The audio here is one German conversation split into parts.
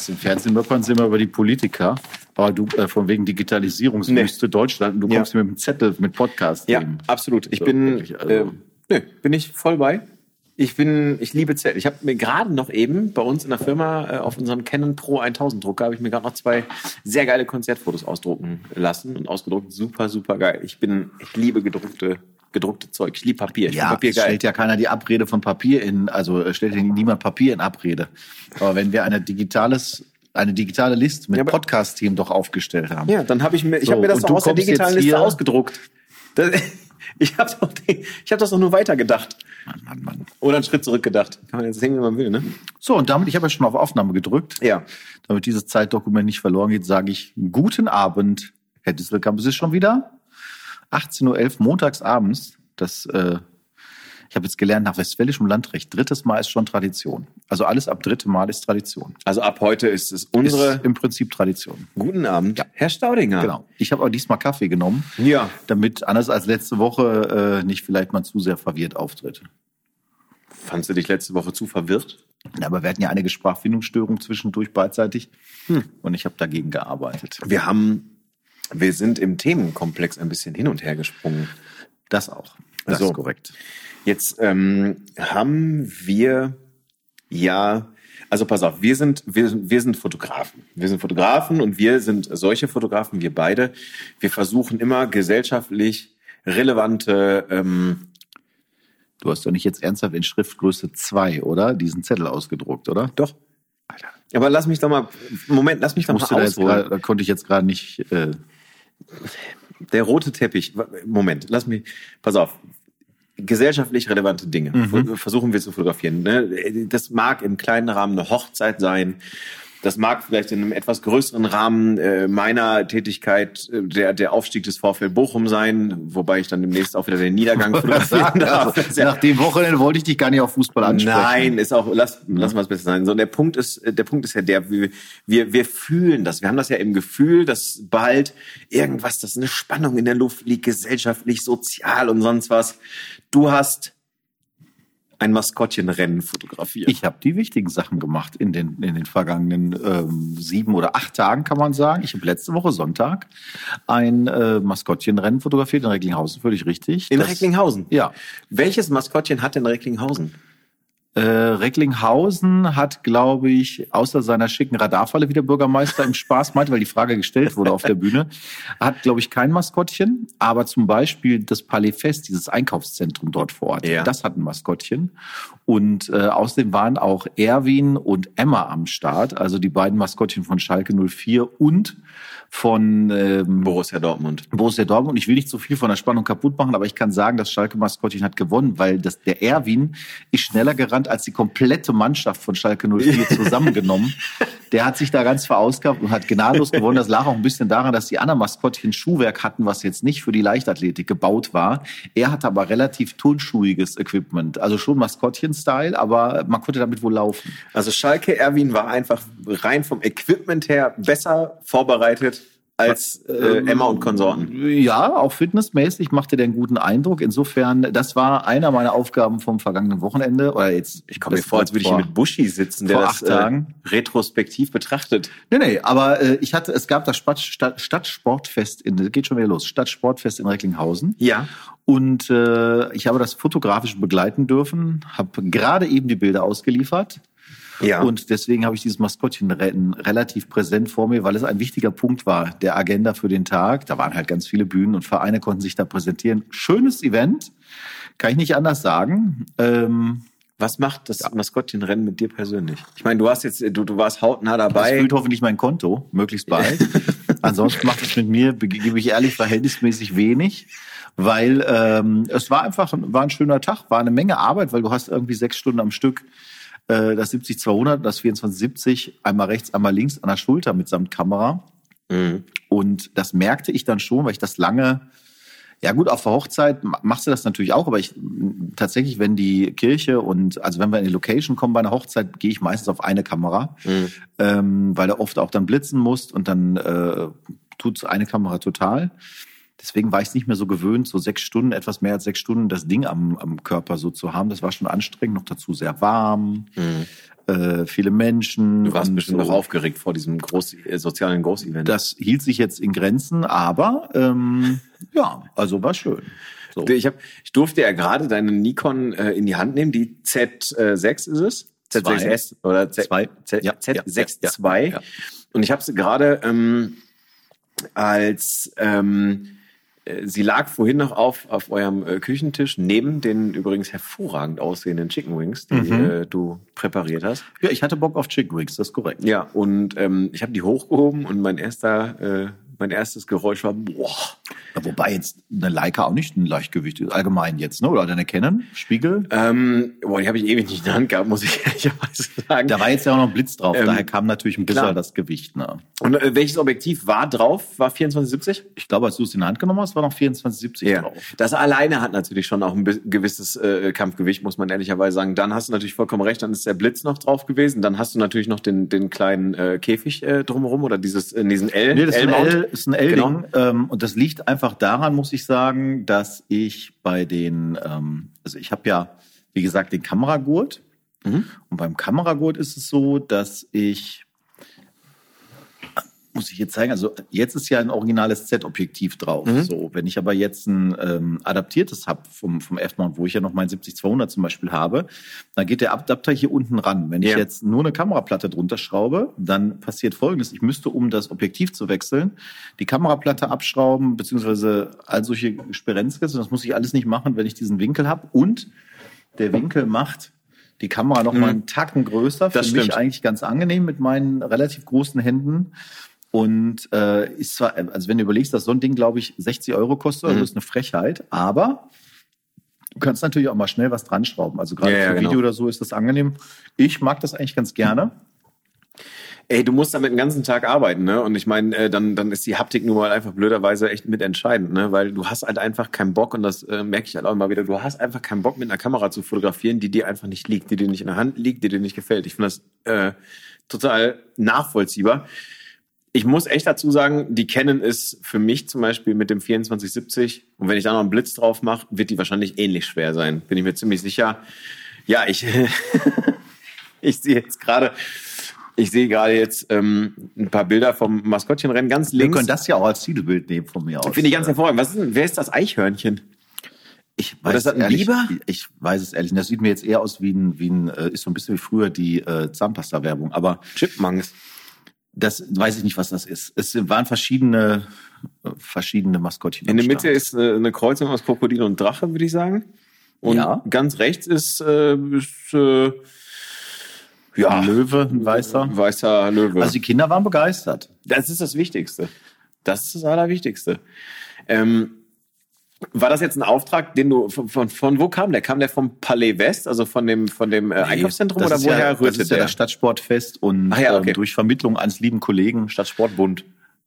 weißt du, im Fernsehen möppern sie immer über die Politiker, aber du äh, von wegen Digitalisierungswüste Nee. Deutschland, und du Ja. kommst hier mit einem Zettel mit Podcast. Ja, absolut. Ich So, bin, wirklich, also- äh, nö, bin ich voll bei. Ich bin, ich liebe Zelt. Ich habe mir gerade noch eben bei uns in der Firma äh, auf unserem Canon Pro 1000 Drucker habe ich mir gerade noch zwei sehr geile Konzertfotos ausdrucken lassen und ausgedruckt. Super, super geil. Ich bin, ich liebe gedruckte, gedruckte Zeug. Ich liebe Papier. Ich Ja, Papier geil. stellt ja keiner die Abrede von Papier in, also äh, stellt ja niemand Papier in Abrede. Aber wenn wir eine digitales, eine digitale Liste mit Ja, Podcast-Themen doch aufgestellt haben. Ja, dann habe ich mir, ich So, habe mir das doch aus der digitalen Liste ausgedruckt. Das, ich habe doch, ich hab das doch nur weitergedacht. Mann, Mann, Mann. Oder einen Schritt zurückgedacht. Kann man jetzt sehen, wie man will, ne? So, und damit, ich habe ja schon auf Aufnahme gedrückt. Ja. Damit dieses Zeitdokument nicht verloren geht, sage ich guten Abend, Herr Disselkamp. Es ist schon wieder 18.11 Uhr montags abends. Das, äh, ich habe jetzt gelernt, nach westfälischem Landrecht, drittes Mal ist schon Tradition. Also alles ab dritte Mal ist Tradition. Also ab heute ist es unsere. Ist im Prinzip Tradition. Guten Abend, Herr Staudinger. Genau. Ich habe auch diesmal Kaffee genommen, Ja. damit anders als letzte Woche äh, nicht vielleicht mal zu sehr verwirrt auftritt. Fandst du dich letzte Woche zu verwirrt? Ja, aber wir hatten ja einige Sprachfindungsstörungen zwischendurch beidseitig und ich habe dagegen gearbeitet. Wir haben, wir sind im Themenkomplex ein bisschen hin und her gesprungen. Das auch. Das Also- ist korrekt. Jetzt ähm, haben wir ja, also pass auf, wir sind, wir, wir sind Fotografen. Wir sind Fotografen und wir sind solche Fotografen, wir beide. Wir versuchen immer gesellschaftlich relevante ähm, Du hast doch nicht jetzt ernsthaft in Schriftgröße 2, oder? Diesen Zettel ausgedruckt, oder? Doch. Aber lass mich doch mal, Moment, lass mich doch mal da, jetzt ausholen. grad, da konnte ich jetzt gerade nicht. Äh, Der rote Teppich. Moment, lass mich. Pass auf. Gesellschaftlich relevante Dinge Mhm. versuchen wir zu fotografieren. Ne? Das mag im kleinen Rahmen eine Hochzeit sein. Das mag vielleicht in einem etwas größeren Rahmen äh, meiner Tätigkeit äh, der, der Aufstieg des VfL Bochum sein, wobei ich dann demnächst auch wieder den Niedergang fotografieren darf. Ja- nach dem Wochenende wollte ich dich gar nicht auf Fußball ansprechen. Nein, ist auch, lass, lass mal es besser sein. So, der Punkt ist, äh, der Punkt ist ja der, wir, wir, wir fühlen das. Wir haben das ja im Gefühl, dass bald irgendwas, dass eine Spannung in der Luft liegt, gesellschaftlich, sozial und sonst was. Du hast ein Maskottchenrennen fotografiert. Ich habe die wichtigen Sachen gemacht in den, in den vergangenen ähm, sieben oder acht Tagen, kann man sagen. Ich habe letzte Woche Sonntag ein äh, Maskottchenrennen fotografiert in Recklinghausen, völlig richtig. in Das- Recklinghausen. Ja. Welches Maskottchen hat denn Recklinghausen? Äh, Recklinghausen hat, glaube ich, außer seiner schicken Radarfalle, wie der Bürgermeister im Spaß meinte, weil die Frage gestellt wurde auf der Bühne, hat, glaube ich, kein Maskottchen. Aber zum Beispiel das Palais Fest, dieses Einkaufszentrum dort vor Ort, Ja. das hat ein Maskottchen. Und äh, außerdem waren auch Erwin und Emma am Start, also die beiden Maskottchen von Schalke 04 und von ähm, Borussia Dortmund. Borussia Dortmund. Ich will nicht so viel von der Spannung kaputt machen, aber ich kann sagen, das Schalke Maskottchen hat gewonnen, weil das, der Erwin ist schneller gerannt als die komplette Mannschaft von Schalke 04 zusammengenommen. Der hat sich da ganz verausgabt und hat gnadenlos gewonnen. Das lag auch ein bisschen daran, dass die anderen Maskottchen Schuhwerk hatten, was jetzt nicht für die Leichtathletik gebaut war. Er hatte aber relativ turnschuhiges Equipment. Also schon Maskottchen-Style, aber man konnte damit wohl laufen. Also Schalke Erwin war einfach rein vom Equipment her besser vorbereitet als äh, Emma und Konsorten. Ja, auch fitnessmäßig machte der einen guten Eindruck. Insofern, das war einer meiner Aufgaben vom vergangenen Wochenende. Oder jetzt, Ich komme mir vor, als würde ich hier mit Buschi sitzen, der das. Äh, retrospektiv betrachtet. Nee, nee, aber äh, ich hatte, es gab das Stadt, Stadt, Stadtsportfest in, geht schon wieder los, Stadtsportfest in Recklinghausen. Ja. Und äh, ich habe das fotografisch begleiten dürfen, habe gerade eben die Bilder ausgeliefert. Ja. Und deswegen habe ich dieses Maskottchenrennen relativ präsent vor mir, weil es ein wichtiger Punkt war der Agenda für den Tag. Da waren halt ganz viele Bühnen und Vereine konnten sich da präsentieren. Schönes Event, kann ich nicht anders sagen. Ähm, Was macht das Maskottchenrennen mit dir persönlich? Ich meine, du hast jetzt, du, du warst hautnah das dabei. füllt hoffentlich mein Konto, möglichst bald. Ansonsten macht es mit mir, gebe ich ehrlich, verhältnismäßig wenig. Weil ähm, es war einfach ein, war ein schöner Tag, war eine Menge Arbeit, weil du hast irgendwie sechs Stunden am Stück äh, das 70-200, das 2470, einmal rechts, einmal links an der Schulter mitsamt Kamera. Mhm. Und das merkte ich dann schon, weil ich das lange, ja gut, auf der Hochzeit ma- machst du das natürlich auch, aber ich tatsächlich, wenn die Kirche und also wenn wir in die Location kommen bei einer Hochzeit, gehe ich meistens auf eine Kamera, Mhm. ähm, weil er oft auch dann blitzen muss und dann äh, tut eine Kamera total. Deswegen war ich es nicht mehr so gewöhnt, so sechs Stunden, etwas mehr als sechs Stunden das Ding am, am Körper so zu haben. Das war schon anstrengend, noch dazu sehr warm. Äh, viele Menschen. Du warst bestimmt so. noch aufgeregt vor diesem Groß äh, sozialen Großevent. Das hielt sich jetzt in Grenzen, aber ähm, ja, also war schön. So. Ich, hab, ich durfte ja gerade deine Nikon äh, in die Hand nehmen. Die Z6 ist es? Z6S oder Z, Zwei. Z, Ja, Z6 ja, ja. Und ich habe sie gerade ähm, als ähm, äh, sie lag vorhin noch auf auf eurem äh, Küchentisch neben den übrigens hervorragend aussehenden Chicken Wings, die Mhm. äh, du präpariert hast. Ja, ich hatte Bock auf Chicken Wings, das ist korrekt. Ja, und ähm, ich habe die hochgehoben und mein erster äh, mein erstes Geräusch war boah. Ja, Wobei jetzt eine Leica auch nicht ein Leichtgewicht ist, allgemein jetzt, ne? Oder deine Canon, Spiegel. Ähm, boah, die habe ich ewig nicht in der Hand gehabt, muss ich ehrlicherweise sagen. Da war jetzt ja auch noch ein Blitz drauf, Ähm, daher kam natürlich ein bisschen das Gewicht. Ne? Und äh, welches Objektiv war drauf? War 2470? Ich glaube, als du es in die Hand genommen hast, war noch 2470 drauf. Das alleine hat natürlich schon auch ein gewisses äh, Kampfgewicht, muss man ehrlicherweise sagen. Dann hast du natürlich vollkommen recht, dann ist der Blitz noch drauf gewesen. Dann hast du natürlich noch den, den kleinen äh, Käfig äh, drumherum oder dieses, äh, diesen L. Nee, das L-Mount. L, ist ein L-Ding. Genau. Ähm, und das liegt einfach daran, muss ich sagen, dass ich bei den, ähm, also ich habe ja, wie gesagt, den Kameragurt. Mhm. Und beim Kameragurt ist es so, dass ich, muss ich jetzt zeigen, also jetzt ist ja ein originales Z-Objektiv drauf. Mhm. So, wenn ich aber jetzt ein ähm, adaptiertes habe vom, vom F-Mount, wo ich ja noch mein 70-200 zum Beispiel habe, dann geht der Adapter hier unten ran. Wenn ich Ja. jetzt nur eine Kameraplatte drunter schraube, dann passiert Folgendes. Ich müsste, um das Objektiv zu wechseln, die Kameraplatte abschrauben, beziehungsweise all solche Sperenzkes. Und das muss ich alles nicht machen, wenn ich diesen Winkel habe. Und der Winkel macht die Kamera noch mal einen Tacken größer. Für Das mich stimmt. eigentlich ganz angenehm mit meinen relativ großen Händen. Und äh, ist zwar, also wenn du überlegst, dass so ein Ding, glaube ich, 60 Euro kostet, also ist eine Frechheit, aber du kannst natürlich auch mal schnell was dran schrauben. Also gerade Ja, ja, für genau. Video oder so ist das angenehm. Ich mag das eigentlich ganz gerne. Ey, du musst damit den ganzen Tag arbeiten, ne? Und ich meine, äh, dann, dann ist die Haptik nun mal einfach blöderweise echt mitentscheidend, ne? Weil du hast halt einfach keinen Bock, und das äh, merke ich halt auch immer wieder, du hast einfach keinen Bock, mit einer Kamera zu fotografieren, die dir einfach nicht liegt, die dir nicht in der Hand liegt, die dir nicht gefällt. Ich finde das äh, total nachvollziehbar. Ich muss echt dazu sagen, die Canon ist für mich zum Beispiel mit dem 2470 und wenn ich da noch einen Blitz drauf mache, wird die wahrscheinlich ähnlich schwer sein. Bin ich mir ziemlich sicher. Ja, ich, ich sehe jetzt gerade, ich sehe gerade jetzt ähm, ein paar Bilder vom Maskottchenrennen ganz Wir links. können das ja auch als Titelbild nehmen von mir aus. Finde ich ganz hervorragend. Was ist denn, wer ist das Eichhörnchen? Ich weiß das ehrlich, Biber? Ich weiß es ehrlich. Das sieht mir jetzt eher aus wie ein, wie ein äh, ist so ein bisschen wie früher die äh, Zahnpasta-Werbung. Aber Chipmunks. Das weiß ich nicht, was das ist. Es waren verschiedene, verschiedene Maskottchen. In der Mitte Start. ist äh, eine Kreuzung aus Krokodil und Drache, würde ich sagen. Und Ja. ganz rechts ist, äh, ist äh, ja, ein Löwe, ein weißer. weißer Löwe. Also die Kinder waren begeistert. Das ist das Wichtigste. Das ist das Allerwichtigste. Ähm, war das jetzt ein Auftrag, den du von, von, von wo kam der? Kam der vom Palais West, also von dem von dem äh, Einkaufszentrum Das oder woher ja, rührte das ist ja der? das Stadtsportfest und ja, okay. ähm, durch Vermittlung eines lieben Kollegen Stadtsportbund.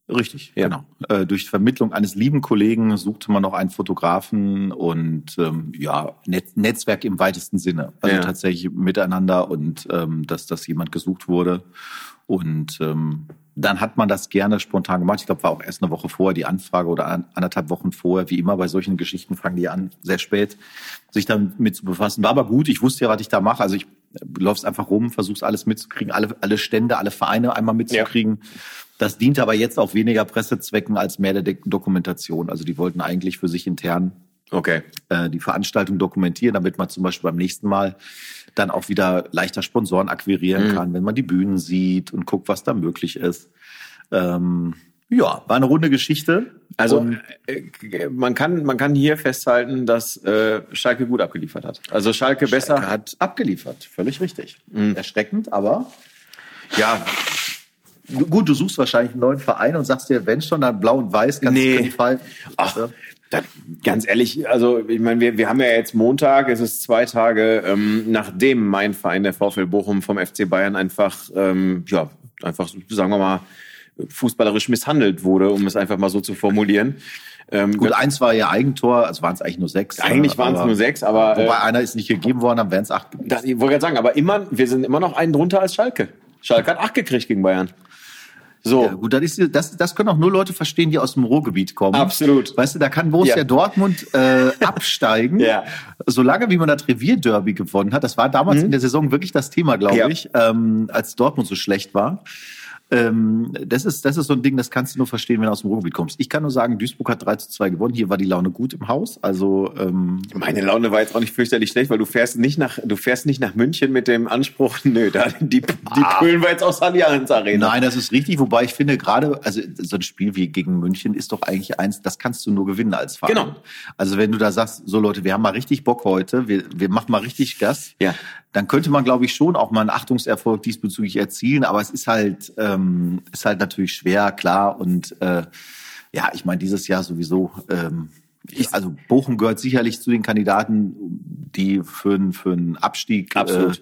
Richtig, Ja. genau. Äh, durch Vermittlung eines lieben Kollegen suchte man noch einen Fotografen und ähm, ja, Net Netzwerk im weitesten Sinne. Also Ja. tatsächlich miteinander und ähm, dass, dass jemand gesucht wurde. Und ähm, dann hat man das gerne spontan gemacht. Ich glaube, war auch erst eine Woche vorher die Anfrage oder an, anderthalb Wochen vorher. Wie immer bei solchen Geschichten fangen die an, sehr spät sich damit zu befassen. War aber gut, ich wusste ja, was ich da mache. Also ich äh, läufst einfach rum, versuchst alles mitzukriegen, alle, alle Stände, alle Vereine einmal mitzukriegen. Das dient aber jetzt auch weniger Pressezwecken als mehr der De- Dokumentation. Also die wollten eigentlich für sich intern Okay. äh, die Veranstaltung dokumentieren, damit man zum Beispiel beim nächsten Mal dann auch wieder leichter Sponsoren akquirieren Mhm. kann, wenn man die Bühnen sieht und guckt, was da möglich ist. Ähm, ja, war eine runde Geschichte. Also Und äh, man kann man kann hier festhalten, dass äh, Schalke gut abgeliefert hat. Also Schalke besser. Schalke hat abgeliefert, völlig richtig. Mhm. Erschreckend, aber Ja, du, gut, du suchst wahrscheinlich einen neuen Verein und sagst dir, wenn schon, dann blau und weiß, ganz Nee. auf jeden Fall. Ach, da, ganz ehrlich, also ich meine, wir, wir haben ja jetzt Montag, es ist zwei Tage, ähm, nachdem mein Verein, der VfL Bochum vom FC Bayern einfach, ähm, ja, einfach, sagen wir mal, fußballerisch misshandelt wurde, um es einfach mal so zu formulieren. Ähm, Gut, eins war ihr Eigentor, also waren es eigentlich nur sechs. eigentlich waren es nur sechs, aber Wobei äh, einer ist nicht gegeben worden, dann wären es acht gewesen. das, ich wollte gerade sagen, aber immer, wir sind immer noch einen drunter als Schalke. Schalke hat acht gekriegt gegen Bayern. So. Ja, gut, das, ist, das, das können auch nur Leute verstehen, die aus dem Ruhrgebiet kommen. Absolut. Weißt du, da kann Borussia Ja. Dortmund äh, absteigen, Ja. solange wie man das Revierderby gewonnen hat. Das war damals in der Saison wirklich das Thema, glaube Mhm. Ja. ich, ähm, als Dortmund so schlecht war. Ähm, das, ist, das ist so ein Ding, das kannst du nur verstehen, wenn du aus dem Ruhrgebiet kommst. Ich kann nur sagen, Duisburg hat 3 zu 2 gewonnen. Hier war die Laune gut im Haus. Also ähm, Meine Laune war jetzt auch nicht fürchterlich schlecht, weil du fährst nicht nach, du fährst nicht nach München mit dem Anspruch, nö, da, die, die Köln war jetzt aus Allianz Arena. Nein, das ist richtig. Wobei ich finde, gerade, also so ein Spiel wie gegen München ist doch eigentlich eins, das kannst du nur gewinnen als Verein. Genau. Also wenn du da sagst, so Leute, wir haben mal richtig Bock heute, wir, wir machen mal richtig Gas, Ja. Dann könnte man, glaube ich, schon auch mal einen Achtungserfolg diesbezüglich erzielen. Aber es ist halt, ähm, ist halt natürlich schwer, klar. Und äh, ja, ich meine, dieses Jahr sowieso. Ähm, ich, also Bochum gehört sicherlich zu den Kandidaten, die für, einen- für einen Abstieg Absolut. Äh,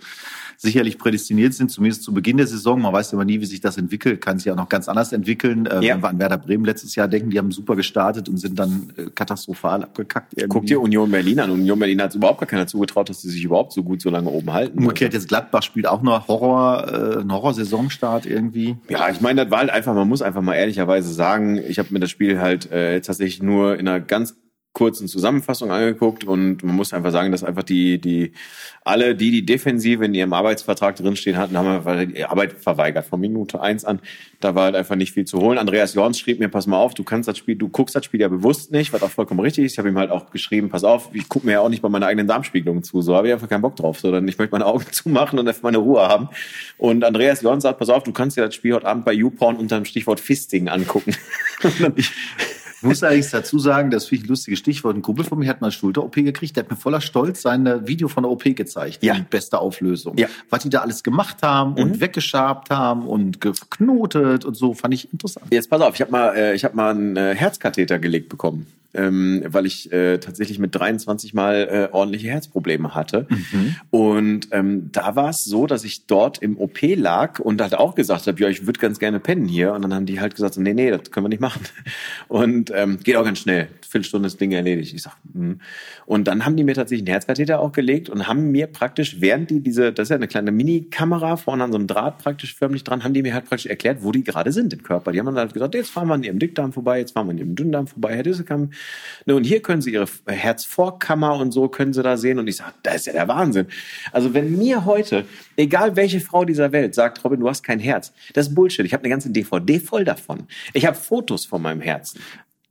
sicherlich prädestiniert sind, zumindest zu Beginn der Saison. Man weiß immer nie, wie sich das entwickelt, kann sich auch noch ganz anders entwickeln. Äh, Ja. Wenn wir an Werder Bremen letztes Jahr denken, die haben super gestartet und sind dann äh, katastrophal abgekackt. Irgendwie. Guck dir Union Berlin an. Union Berlin hat es überhaupt gar keiner zugetraut, dass sie sich überhaupt so gut so lange oben halten. Umgekehrt jetzt Gladbach spielt auch noch Horror, äh, ein Horrorsaisonstart irgendwie. Ja, ich meine, das war halt einfach, man muss einfach mal ehrlicherweise sagen, ich habe mir das Spiel halt äh, jetzt tatsächlich nur in einer ganz kurzen Zusammenfassung angeguckt und man muss einfach sagen, dass einfach die, die, alle, die die Defensive in ihrem Arbeitsvertrag drinstehen hatten, haben einfach die Arbeit verweigert von Minute eins an. Da war halt einfach nicht viel zu holen. Andreas Jorns schrieb mir, pass mal auf, du kannst das Spiel, du guckst das Spiel ja bewusst nicht, was auch vollkommen richtig ist. Ich habe ihm halt auch geschrieben, pass auf, ich gucke mir ja auch nicht bei meiner eigenen Darmspiegelung zu, so habe ich einfach keinen Bock drauf, sondern ich möchte meine Augen zumachen und einfach meine Ruhe haben. Und Andreas Jorns sagt, pass auf, du kannst dir das Spiel heute Abend bei YouPorn unter dem Stichwort Fisting angucken. Ich muss allerdings dazu sagen, das finde ich ein lustiges Stichwort. Ein Kumpel von mir hat mal eine Schulter-OP gekriegt, der hat mir voller Stolz sein äh, Video von der OP gezeigt. Ja. Die beste Auflösung. Ja. Mhm. Was die da alles gemacht haben und weggeschabt haben und geknotet und so, fand ich interessant. Jetzt pass auf, ich habe mal, äh, ich habe mal einen äh, Herzkatheter gelegt bekommen, ähm, weil ich äh, tatsächlich mit 23 mal äh, ordentliche Herzprobleme hatte. Und ähm, da war es so, dass ich dort im OP lag und halt auch gesagt habe, ja, ich würde ganz gerne pennen hier. Und dann haben die halt gesagt, nee, nee, das können wir nicht machen. Und ähm, geht auch ganz schnell. Viertelstunde das Ding erledigt. Ich sag, hm. Und dann haben die mir tatsächlich einen Herzkatheter auch gelegt und haben mir praktisch, während die diese, das ist ja eine kleine Mini-Kamera vorne an so einem Draht praktisch förmlich dran, haben die mir halt praktisch erklärt, wo die gerade sind im Körper. Die haben dann halt gesagt, jetzt fahren wir an ihrem Dickdarm vorbei, jetzt fahren wir an ihrem Dünndarm vorbei, Herr Dissekam. Ne, und hier können sie ihre Herzvorkammer und so können sie da sehen. Und ich sage, das ist ja der Wahnsinn. Also wenn mir heute, egal welche Frau dieser Welt sagt, Robin, du hast kein Herz, das ist Bullshit. Ich habe eine ganze DVD voll davon. Ich habe Fotos von meinem Herzen.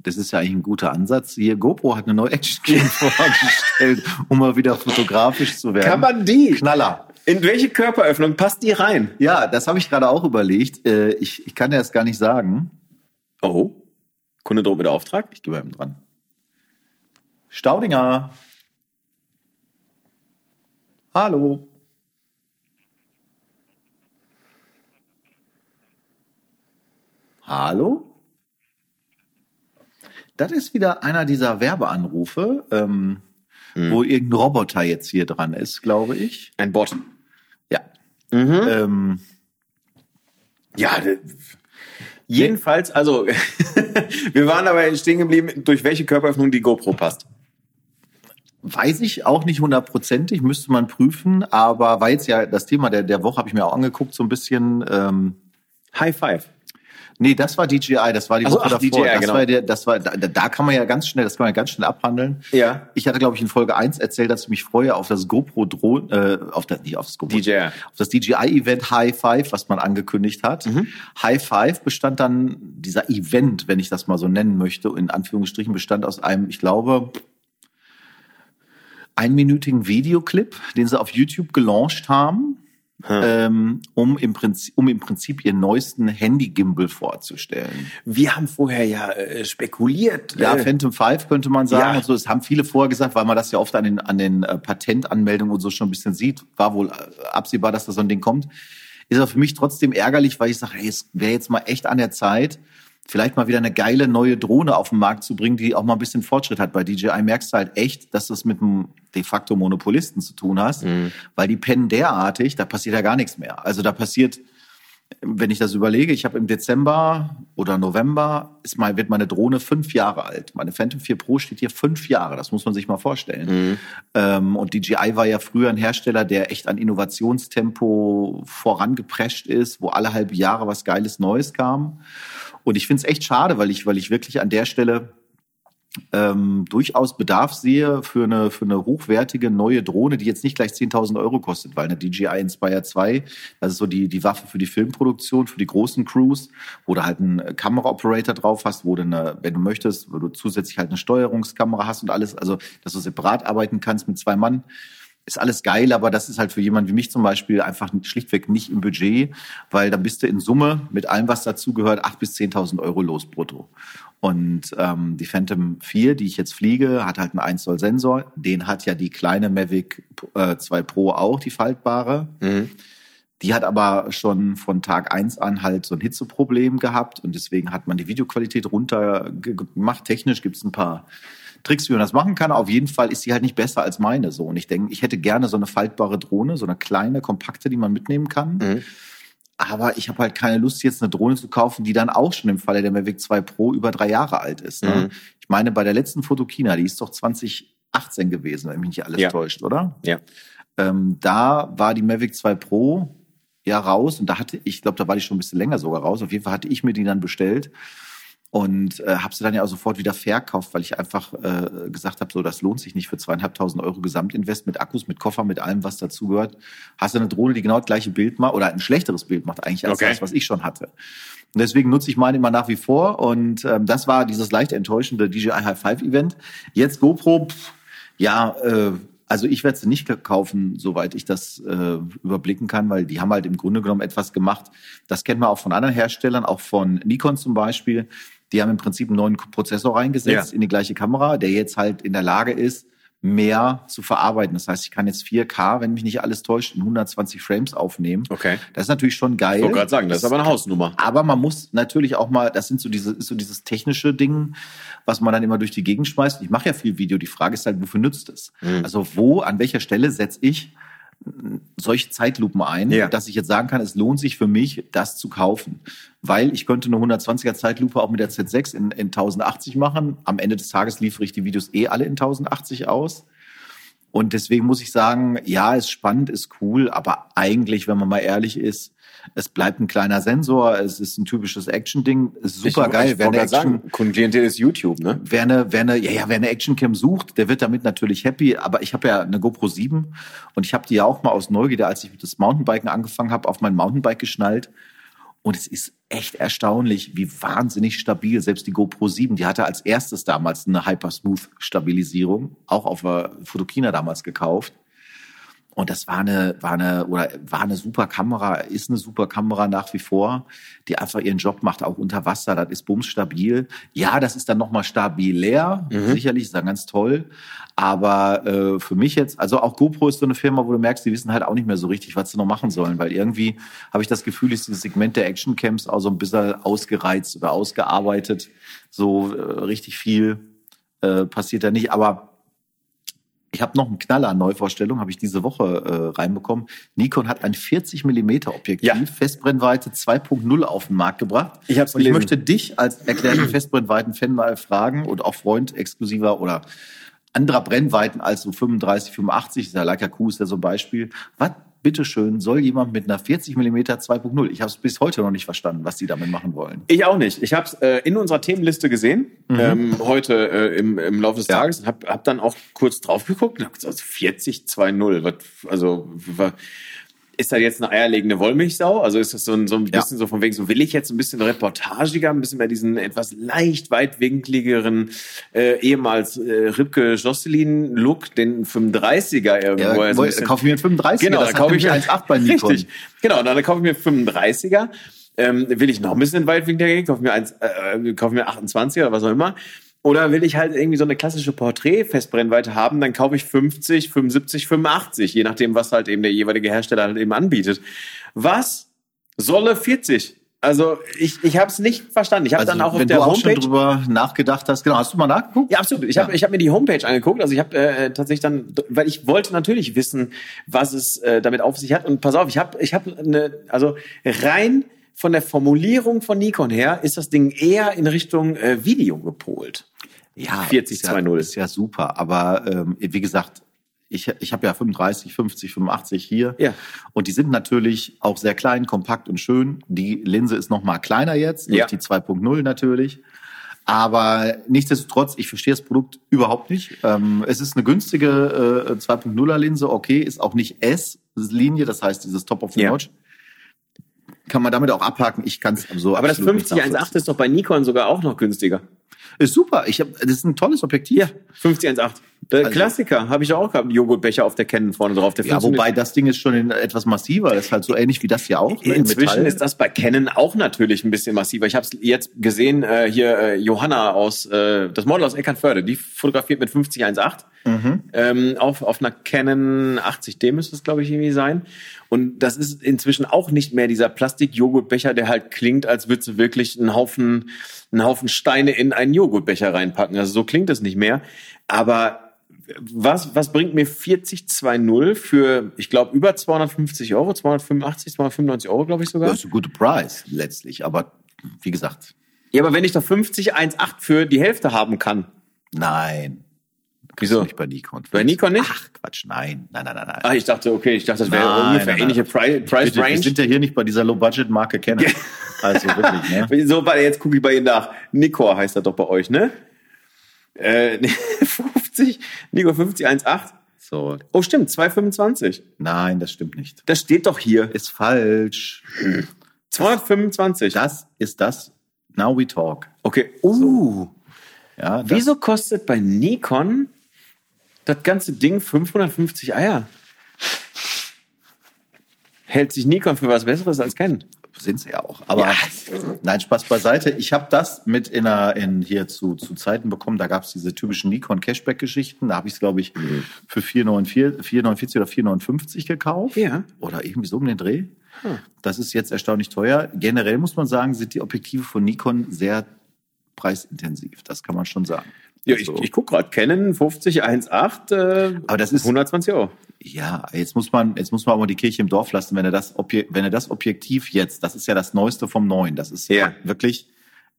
Das ist ja eigentlich ein guter Ansatz. Hier, GoPro hat eine neue Action-Cam vorgestellt, um mal wieder fotografisch zu werden. Kann man die? Knaller. In welche Körperöffnung passt die rein? Ja, das habe ich gerade auch überlegt. Äh, Ich, ich kann dir das gar nicht sagen. Oh, Kunde droht mit Auftrag? Ich gehe mal eben dran. Staudinger. Hallo. Hallo? Das ist wieder einer dieser Werbeanrufe, ähm, wo irgendein Roboter jetzt hier dran ist, glaube ich. Ein Bot. Ja. Ähm, Ja, jedenfalls, also wir waren aber stehen geblieben, durch welche Körperöffnung die GoPro passt. Weiß ich auch nicht hundertprozentig, müsste man prüfen, aber war jetzt ja das Thema der, der Woche, habe ich mir auch angeguckt, so ein bisschen. Ähm, High Five. Nee, das war DJI, das war die Ach so, Woche ach, davor. DJI, das genau. war der, das war, da, da kann man ja ganz schnell, das kann man ja ganz schnell abhandeln. Ja. Ich hatte, glaube ich, in Folge 1 erzählt, dass ich mich freue auf das GoPro Drohne, äh, auf das, nicht auf das GoPro, DJI. auf das DJI-Event High Five, was man angekündigt hat. Mhm. High Five bestand dann, dieser Event, wenn ich das mal so nennen möchte, in Anführungsstrichen bestand aus einem, ich glaube, einminütigen Videoclip, den sie auf YouTube gelauncht haben, ähm, um, im Prinzip, um im Prinzip ihren neuesten Handy-Gimbal vorzustellen. Wir haben vorher ja äh, spekuliert. Ja, äh, Phantom 5 könnte man sagen. Ja. Und so, das haben viele vorher gesagt, weil man das ja oft an den, an den äh, Patentanmeldungen und so schon ein bisschen sieht. War wohl äh, absehbar, dass da so ein Ding kommt. Ist aber für mich trotzdem ärgerlich, weil ich sage, hey, es wäre jetzt mal echt an der Zeit, vielleicht mal wieder eine geile neue Drohne auf den Markt zu bringen, die auch mal ein bisschen Fortschritt hat. Bei DJI merkst du halt echt, dass du es mit einem de facto Monopolisten zu tun hast, weil die pennen derartig, da passiert ja gar nichts mehr. Also da passiert, wenn ich das überlege, ich habe im Dezember oder November ist mal, wird meine Drohne fünf Jahre alt. Meine Phantom 4 Pro steht hier fünf Jahre. Das muss man sich mal vorstellen. Mhm. Ähm, und DJI war ja früher ein Hersteller, der echt an Innovationstempo vorangeprescht ist, wo alle halbe Jahre was Geiles Neues kam. Und ich finde es echt schade, weil ich, weil ich wirklich an der Stelle ähm, durchaus Bedarf sehe für eine, für eine hochwertige neue Drohne, die jetzt nicht gleich 10.000 Euro kostet, weil eine DJI Inspire 2, das ist so die, die Waffe für die Filmproduktion, für die großen Crews, wo du halt einen Kameraoperator drauf hast, wo du, eine, wenn du möchtest, wo du zusätzlich halt eine Steuerungskamera hast und alles, also dass du separat arbeiten kannst mit zwei Mann ist alles geil, aber das ist halt für jemanden wie mich zum Beispiel einfach schlichtweg nicht im Budget, weil dann bist du in Summe mit allem, was dazugehört, 8.000 bis 10.000 Euro los brutto. Und ähm, die Phantom 4, die ich jetzt fliege, hat halt einen 1 Zoll Sensor. Den hat ja die kleine Mavic äh, 2 Pro auch, die faltbare. Mhm. Die hat aber schon von Tag eins an halt so ein Hitzeproblem gehabt und deswegen hat man die Videoqualität runtergemacht. Technisch gibt es ein paar Tricks, wie man das machen kann. Auf jeden Fall ist sie halt nicht besser als meine so. Und ich denke, ich hätte gerne so eine faltbare Drohne, so eine kleine, kompakte, die man mitnehmen kann. Mhm. Aber ich habe halt keine Lust, jetzt eine Drohne zu kaufen, die dann auch schon im Falle der Mavic 2 Pro über drei Jahre alt ist. Ne? Mhm. Ich meine, bei der letzten Fotokina, die ist doch 2018 gewesen, wenn mich nicht alles ja. täuscht, oder? Ja. Ähm, da war die Mavic 2 Pro ja raus und da hatte ich, glaube, da war die schon ein bisschen länger sogar raus. Auf jeden Fall hatte ich mir die dann bestellt und äh, habe sie dann ja auch sofort wieder verkauft, weil ich einfach äh, gesagt habe, so das lohnt sich nicht für zweieinhalbtausend Euro Gesamtinvest mit Akkus, mit Koffer, mit allem, was dazugehört. Hast du eine Drohne, die genau das gleiche Bild macht oder ein schlechteres Bild macht eigentlich als okay. das, was ich schon hatte. Und deswegen nutze ich meine immer nach wie vor und ähm, das war dieses leicht enttäuschende DJI High Five Event. Jetzt GoPro, pff, ja, äh, also ich werde sie nicht kaufen, soweit ich das äh, überblicken kann, weil die haben halt im Grunde genommen etwas gemacht. Das kennt man auch von anderen Herstellern, auch von Nikon zum Beispiel. Die haben im Prinzip einen neuen Prozessor reingesetzt ja. in die gleiche Kamera, der jetzt halt in der Lage ist, mehr zu verarbeiten. Das heißt, ich kann jetzt 4K, wenn mich nicht alles täuscht, in 120 Frames aufnehmen. Okay. Das ist natürlich schon geil. Ich wollte gerade sagen, das ist aber eine Hausnummer. Aber man muss natürlich auch mal, das sind so diese, ist so dieses technische Ding, was man dann immer durch die Gegend schmeißt. Ich mache ja viel Video. Die Frage ist halt, wofür nützt es? Mhm. Also wo, an welcher Stelle setze ich solche Zeitlupen ein, ja. dass ich jetzt sagen kann, es lohnt sich für mich, das zu kaufen. Weil ich könnte eine 120er Zeitlupe auch mit der Z6 in, in 1080 machen. Am Ende des Tages liefere ich die Videos eh alle in 1080 aus. Und deswegen muss ich sagen, ja, ist spannend, ist cool, aber eigentlich, wenn man mal ehrlich ist, es bleibt ein kleiner Sensor, es ist ein typisches Action-Ding, super geil. Wer eine Action, sagen, ist YouTube, ne? Wer eine, wer eine, ja, ja, wer eine Action-Cam sucht, der wird damit natürlich happy. Aber ich habe ja eine GoPro 7 und ich habe die ja auch mal aus Neugierde, als ich mit das Mountainbiken angefangen habe, auf mein Mountainbike geschnallt. Und es ist echt erstaunlich, wie wahnsinnig stabil selbst die GoPro 7, die hatte als erstes damals eine Hypersmooth-Stabilisierung, auch auf Fotokina damals gekauft. Und das war eine, war eine, oder war eine super Kamera, ist eine super Kamera nach wie vor, die einfach ihren Job macht, auch unter Wasser. Das ist bumsstabil. Ja, das ist dann nochmal stabiler. Mhm. Sicherlich, ist dann ganz toll. Aber äh, für mich jetzt, also auch GoPro ist so eine Firma, wo du merkst, die wissen halt auch nicht mehr so richtig, was sie noch machen sollen. Weil irgendwie habe ich das Gefühl, ist dieses Segment der Actioncams auch so ein bisschen ausgereizt oder ausgearbeitet. So äh, richtig viel äh, passiert da nicht. Aber ich habe noch einen Knaller an Neuvorstellung, habe ich diese Woche äh, reinbekommen. Nikon hat ein 40 Millimeter Objektiv, ja. Festbrennweite 2.0 auf den Markt gebracht. Ich, hab's und ich möchte dich als erklärten Festbrennweiten-Fan mal fragen und auch Freund exklusiver oder anderer Brennweiten als so 35, 85, der Leica Q ist ja so ein Beispiel. Was bitteschön, soll jemand mit einer 40 mm 2.0? Ich habe es bis heute noch nicht verstanden, was die damit machen wollen. Ich auch nicht. Ich habe es äh, in unserer Themenliste gesehen, mhm. ähm, heute äh, im, im Laufe des ja. Tages und habe hab dann auch kurz drauf geguckt und hab gesagt, 40 2.0, also war, ist da jetzt eine eierlegende Wollmilchsau? Also ist das so ein, so ein bisschen ja. so von wegen, so will ich jetzt ein bisschen reportagiger, ein bisschen mehr diesen etwas leicht weitwinkligeren, äh, ehemals äh, Ripke Josselin Look, den 35er irgendwo. Ja, so ein kauf mir einen 35er, genau, das dann kaufe ich mir 1,8 bei Nikon. Richtig, genau, dann kaufe ich mir 35er. Ähm, will ich noch ein bisschen weitwinkliger gehen, kaufe mir, eins, äh, kaufe mir 28 oder was auch immer. Oder will ich halt irgendwie so eine klassische Porträt-Festbrennweite haben, dann kaufe ich 50, 75, 85, je nachdem, was halt eben der jeweilige Hersteller halt eben anbietet. Was solle 40? Also ich, ich habe es nicht verstanden. Ich habe also, dann auch auf der Homepage schon drüber nachgedacht hast. Genau, hast du mal nachgeguckt? Ja, absolut. Ich ja. habe ich hab mir die Homepage angeguckt. Also ich habe äh, tatsächlich dann, weil ich wollte natürlich wissen, was es äh, damit auf sich hat. Und pass auf, ich habe ich habe eine, also rein von der Formulierung von Nikon her ist das Ding eher in Richtung äh, Video gepolt. Ja, 40 ist ja, 2.0. ist ja super. Aber ähm, wie gesagt, ich, ich habe ja 35, 50, 85 hier. Ja. Und die sind natürlich auch sehr klein, kompakt und schön. Die Linse ist noch mal kleiner jetzt, durch Ja. die 2.0 natürlich. Aber nichtsdestotrotz, ich verstehe das Produkt überhaupt nicht. Ähm, es ist eine günstige äh, 2.0er Linse, okay, ist auch nicht S-Linie, das heißt dieses Top of the Ja. Notch. Kann man damit auch abhaken. Ich kann es so Aber das absolut nicht 50 1.8 nachvollziehen. ist doch bei Nikon sogar auch noch günstiger. Ist super. Ich hab, das ist ein tolles Objektiv. Ja, 50 1.8. Der Also- Klassiker habe ich auch gehabt, Joghurtbecher auf der Canon vorne drauf. Der Ja, wobei das Ding ist schon in etwas massiver. Das ist halt so ähnlich wie das hier auch. ne, in Inzwischen Metall. ist das bei Canon auch natürlich ein bisschen massiver. Ich habe es jetzt gesehen, äh, hier äh, Johanna aus, äh, das Model aus Eckernförde, die fotografiert mit 50 1.8 Mhm. ähm, auf, auf einer Canon 80D müsste es, glaube ich, irgendwie sein. Und das ist inzwischen auch nicht mehr dieser Plastik-Joghurtbecher, der halt klingt, als würdest du wirklich einen Haufen, einen Haufen Steine in einen Joghurtbecher reinpacken. Also so klingt es nicht mehr. Aber was, was bringt mir 4020 für, ich glaube, über 250 Euro, 285, 295 Euro, glaube ich sogar? Das ist ein guter Preis letztlich. Aber wie gesagt, Ja, aber wenn ich doch 50 1.8 für die Hälfte haben kann. nein. Wieso? Nicht bei Nikon. Bei Nikon nicht? Ach, Quatsch, nein. Nein, nein, nein, nein. Ah, ich dachte, okay, ich dachte, das wäre Nein, ungefähr nein, ähnliche nein. Price Bitte, wir Range. sind ja hier nicht bei dieser Low-Budget-Marke Canon. Also wirklich, ne? So, warte, jetzt gucke ich bei Ihnen nach. Nikor heißt das doch bei euch, ne? Äh, nee, 50, Nikor 50 1.8. So, Oh, stimmt, 225. nein, das stimmt nicht. Das steht doch hier. Ist falsch. 225. Das ist das. Now we talk. Okay. Uh. Ja, das, Wieso kostet bei Nikon das ganze Ding 550 Eier? Hält sich Nikon für was Besseres als Canon? sind sie ja auch. Aber Ja. nein, Spaß beiseite. Ich habe das mit in, einer, in hier zu, zu Zeiten bekommen. Da gab es diese typischen Nikon Cashback-Geschichten. Da habe ich es, glaube ich, für 4,49 4,49 oder 4,59 gekauft. Ja. Oder irgendwie so um den Dreh. Das ist jetzt erstaunlich teuer. Generell muss man sagen, sind die Objektive von Nikon sehr preisintensiv. Das kann man schon sagen. Ja, ich, Also- ich gucke gerade Canon 50 1.8, äh, Aber das ist- 120 Euro. Ja, jetzt muss man, jetzt muss man aber die Kirche im Dorf lassen, wenn er das, Obje wenn er das Objektiv jetzt, das ist ja das Neueste vom Neuen, das ist Ja. wirklich,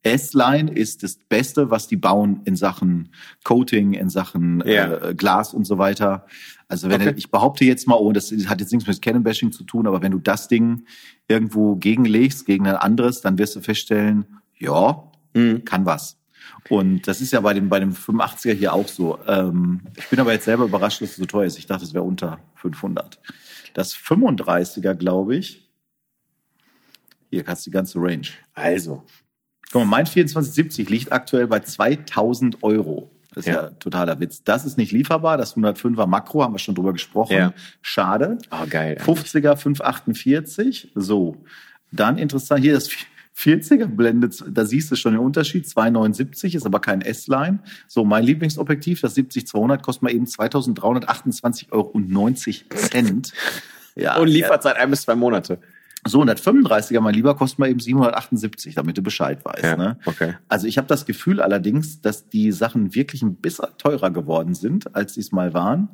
S-Line ist das Beste, was die bauen in Sachen Coating, in Sachen Ja. äh, Glas und so weiter. Also wenn Okay. er, ich behaupte jetzt mal, oh, das hat jetzt nichts mit Canon-Bashing zu tun, aber wenn du das Ding irgendwo gegenlegst, gegen ein anderes, dann wirst du feststellen, ja, Mhm. kann was. Und das ist ja bei dem, bei dem 85er hier auch so. Ähm, ich bin aber jetzt selber überrascht, dass es so teuer ist. Ich dachte, es wäre unter 500. Das 35er, glaube ich. Hier hast du die ganze Range. Also, Guck mal, mein 2470 liegt aktuell bei 2000 Euro. Das ist ja. Ja. totaler Witz. Das ist nicht lieferbar. Das 105er Makro haben wir schon drüber gesprochen. Ja. Schade. oh, geil. 50er 548. So. Dann interessant, hier das 40er Blende, da siehst du schon den Unterschied. 279 ist aber kein S-Line. So, mein Lieblingsobjektiv, das 70-200, kostet mal eben 2328,90 Euro. Ja, Und Lieferzeit ein bis zwei Monate. So, und das 35er, mein Lieber, kostet mal eben 778, damit du Bescheid weißt. Ja, ne? okay. Also ich habe das Gefühl allerdings, dass die Sachen wirklich ein bisschen teurer geworden sind, als sie es mal waren.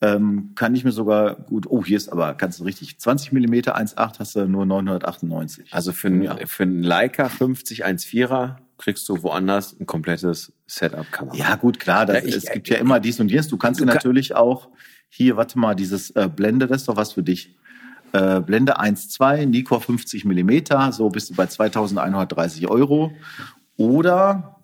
Ähm, kann ich mir sogar gut, oh, hier ist aber, kannst du richtig, 20 Millimeter 1,8 hast du nur 998. Also für, ein, Ja. für einen Leica 50 1.4er kriegst du woanders ein komplettes Setup-Kamera. Ja, gut, klar, das, Ja, ich- es gibt ja immer dies und jenes. Du kannst Du dir kann- natürlich auch, hier, warte mal, dieses äh, Blende, das ist doch was für dich. Äh, Blende 1.2, Nikkor 50 Millimeter, so bist du bei 2130 Euro. Oder,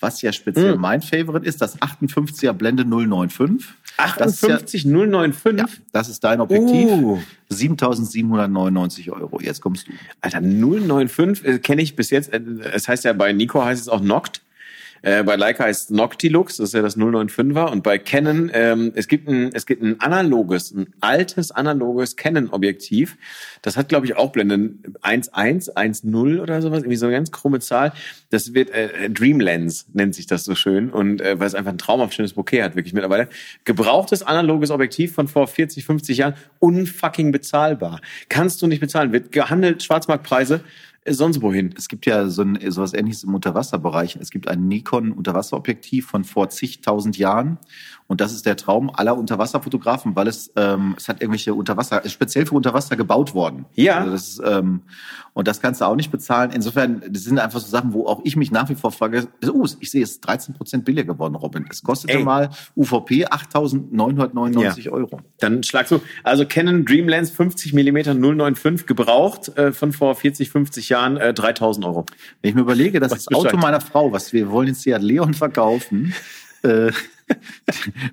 was ja speziell Hm. mein Favorite ist, das 58er Blende 095. Das ist ja, 58 095? ja, das ist dein Objektiv. Uh. 7799 Euro. Jetzt kommst du. Alter, 095 äh, kenne ich bis jetzt. äh, Es heißt ja bei Nico heißt es auch Noct. Äh, bei Leica heißt Noctilux, das ist ja das 095er. Und bei Canon, ähm, es gibt ein, es gibt ein analoges, ein altes analoges Canon-Objektiv. Das hat, glaube ich, auch Blende 1.1, 1.0 oder sowas, irgendwie so eine ganz krumme Zahl. Das wird äh, Dream Lens, nennt sich das so schön. Und äh, weil es einfach ein traumhaft schönes Bouquet hat, wirklich mittlerweile. Gebrauchtes analoges Objektiv von vor 40, 50 Jahren, unfucking bezahlbar. Kannst du nicht bezahlen, wird gehandelt, Schwarzmarktpreise, äh, sonst wohin. Es gibt ja so ein, sowas ähnliches im Unterwasserbereich. Es gibt ein Nikon Unterwasserobjektiv von vor zigtausend Jahren Und das ist der Traum aller Unterwasserfotografen, weil es, ähm, es hat irgendwelche Unterwasser, ist speziell für Unterwasser gebaut worden. Ja. Also das ist, ähm, und das kannst du auch nicht bezahlen. Insofern, das sind einfach so Sachen, wo auch ich mich nach wie vor frage, oh, ich sehe, es ist 13 Prozent billiger geworden, Robin. Es kostete Ey. mal UVP 8.999 Ja. Euro. Dann schlagst du, also Canon Dreamlens 50 mm 095 gebraucht äh, von vor 40, 50 Jahren äh, 3000 Euro. Wenn ich mir überlege, dass Weißt das Auto meiner Frau, was wir wollen jetzt Seat Leon verkaufen, äh,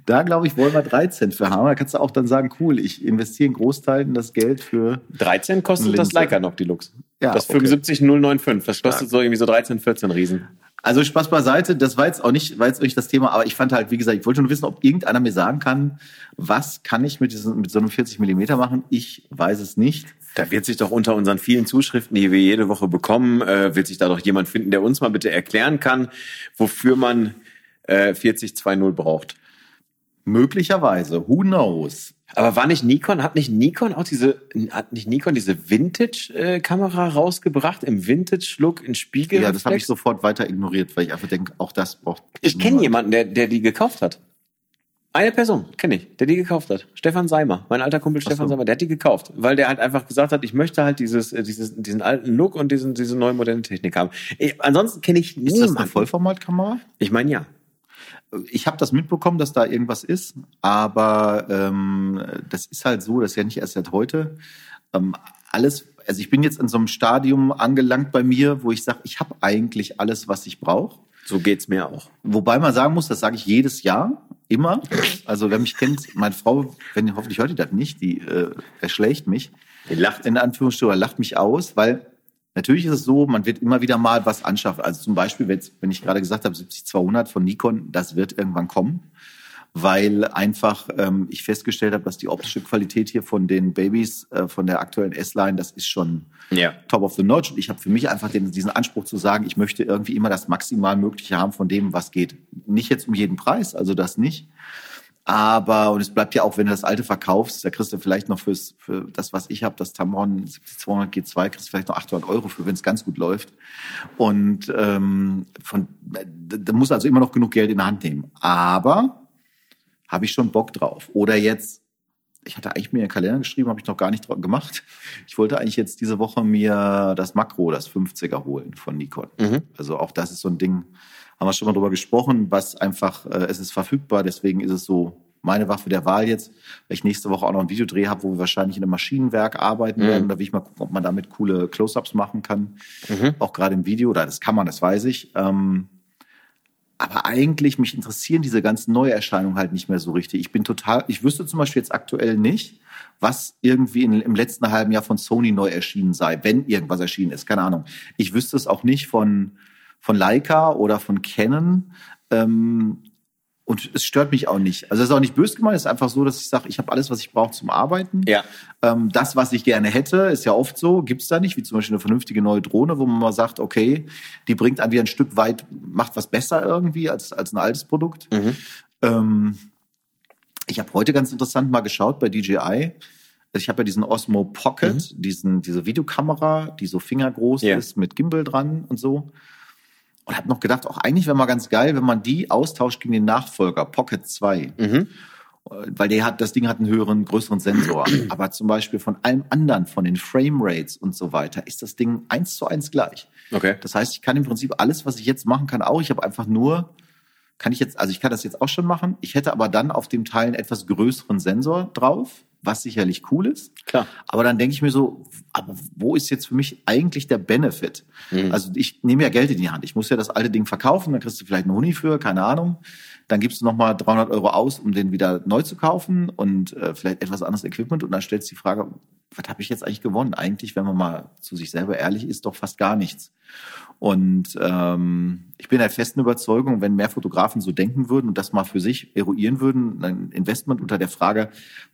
da glaube ich, wollen wir 13 für haben. Da kannst du auch dann sagen, cool, ich investiere einen Großteil in das Geld für 13 kostet Linse. das Leica noch Deluxe. Ja, das okay. 75 095. Das kostet so irgendwie so 13, 14 Riesen. Also Spaß beiseite, das war jetzt auch nicht, war jetzt nicht das Thema, aber ich fand halt, wie gesagt, ich wollte nur wissen, ob irgendeiner mir sagen kann, was kann ich mit, diesem, mit so einem 40 Millimeter machen? Ich weiß es nicht. Da wird sich doch unter unseren vielen Zuschriften, die wir jede Woche bekommen, äh, wird sich da doch jemand finden, der uns mal bitte erklären kann, wofür man äh, 40-2.0 braucht. Möglicherweise, who knows? Aber war nicht Nikon, hat nicht Nikon auch diese, hat nicht Nikon diese Vintage-Kamera rausgebracht im Vintage-Look in Spiegel? Ja, das habe ich sofort weiter ignoriert, weil ich einfach denke, auch das braucht. Ich kenne jemanden, der, der die gekauft hat. Eine Person kenne ich, der die gekauft hat. Stefan Seimer, mein alter Kumpel Stefan so. Seimer, der hat die gekauft, weil der halt einfach gesagt hat, ich möchte halt dieses, äh, dieses, diesen alten Look und diesen, diese neue moderne Technik haben. Ich, ansonsten kenne ich Ist das eine niemanden. Vollformatkamera? Ich meine ja. Ich habe das mitbekommen, dass da irgendwas ist, aber ähm, das ist halt so, das ist ja nicht erst seit heute. Ähm, alles, also ich bin jetzt in so einem Stadium angelangt bei mir, wo ich sage, ich habe eigentlich alles, was ich brauche. So geht's mir auch. Wobei man sagen muss, das sage ich jedes Jahr, immer. Also wer mich kennt, meine Frau, wenn hoffentlich hört die das nicht, die äh, erschlägt mich. Die lacht. in Anführungsstrichen, lacht mich aus, weil natürlich ist es so, man wird immer wieder mal was anschaffen. Also zum Beispiel, wenn ich gerade gesagt habe, 70-200 von Nikon, das wird irgendwann kommen, weil einfach ähm, ich festgestellt habe, dass die optische Qualität hier von den Babys, äh, von der aktuellen S-Line, das ist schon Ja. top of the notch. Und ich habe für mich einfach den, diesen Anspruch zu sagen, ich möchte irgendwie immer das maximal Mögliche haben von dem, was geht. Nicht jetzt um jeden Preis, also das nicht. Aber, und es bleibt ja auch, wenn du das alte verkaufst, da kriegst du vielleicht noch fürs, für das, was ich habe, das Tamron 200 G2, kriegst du vielleicht noch 800 Euro für, wenn es ganz gut läuft. Und ähm, von, da muss also immer noch genug Geld in der Hand nehmen. Aber habe ich schon Bock drauf. Oder jetzt, ich hatte eigentlich mir einen Kalender geschrieben, habe ich noch gar nicht drauf gemacht. Ich wollte eigentlich jetzt diese Woche mir das Makro, das 50er holen von Nikon. Mhm. Also auch das ist so ein Ding, haben wir schon mal drüber gesprochen, was einfach, äh, es ist verfügbar, deswegen ist es so meine Waffe der Wahl jetzt, weil ich nächste Woche auch noch ein Videodreh habe, wo wir wahrscheinlich in einem Maschinenwerk arbeiten Mhm. werden. Da will ich mal gucken, ob man damit coole Close-Ups machen kann. Auch gerade im Video, oder das kann man, das weiß ich. Ähm, aber eigentlich, mich interessieren diese ganzen Neuerscheinungen halt nicht mehr so richtig. Ich bin total, ich wüsste zum Beispiel jetzt aktuell nicht, was irgendwie in, im letzten halben Jahr von Sony neu erschienen sei, wenn irgendwas erschienen ist. Keine Ahnung. Ich wüsste es auch nicht von, von Leica oder von Canon. Ähm, und es stört mich auch nicht. Also es ist auch nicht böse gemeint, es ist einfach so, dass ich sage, ich habe alles, was ich brauche zum Arbeiten. Ja. Ähm, das, was ich gerne hätte, ist ja oft so, gibt's da nicht, wie zum Beispiel eine vernünftige neue Drohne, wo man mal sagt, okay, die bringt an wieder ein Stück weit, macht was besser irgendwie als, als ein altes Produkt. Mhm. Ähm, ich habe heute ganz interessant mal geschaut bei DJI. Also Ich habe ja diesen Osmo Pocket, diesen, diese Videokamera, die so fingergroß Ja. ist, mit Gimbal dran und so. Und habe noch gedacht, auch eigentlich wäre mal ganz geil, wenn man die austauscht gegen den Nachfolger, Pocket 2 Mhm. weil der hat, das Ding hat einen höheren, größeren Sensor. Aber zum Beispiel von allem anderen, von den Framerates und so weiter, ist das Ding eins zu eins gleich. Okay. Das heißt, ich kann im Prinzip alles, was ich jetzt machen kann, auch. Ich habe einfach nur, kann ich jetzt, also ich kann das jetzt auch schon machen. Ich hätte aber dann auf dem Teil einen etwas größeren Sensor drauf, was sicherlich cool ist. Klar. Aber dann denke ich mir so, aber wo ist jetzt für mich eigentlich der Benefit? Mhm. Also ich nehme ja Geld in die Hand. Ich muss ja das alte Ding verkaufen, dann kriegst du vielleicht einen Huni für, keine Ahnung. Dann gibst du nochmal 300 Euro aus, um den wieder neu zu kaufen und äh, vielleicht etwas anderes Equipment. Und dann stellst du die Frage, was habe ich jetzt eigentlich gewonnen? Eigentlich, wenn man mal zu sich selber ehrlich ist, doch fast gar nichts. Und ähm, ich bin der festen Überzeugung, wenn mehr Fotografen so denken würden und das mal für sich eruieren würden, ein Investment unter der Frage,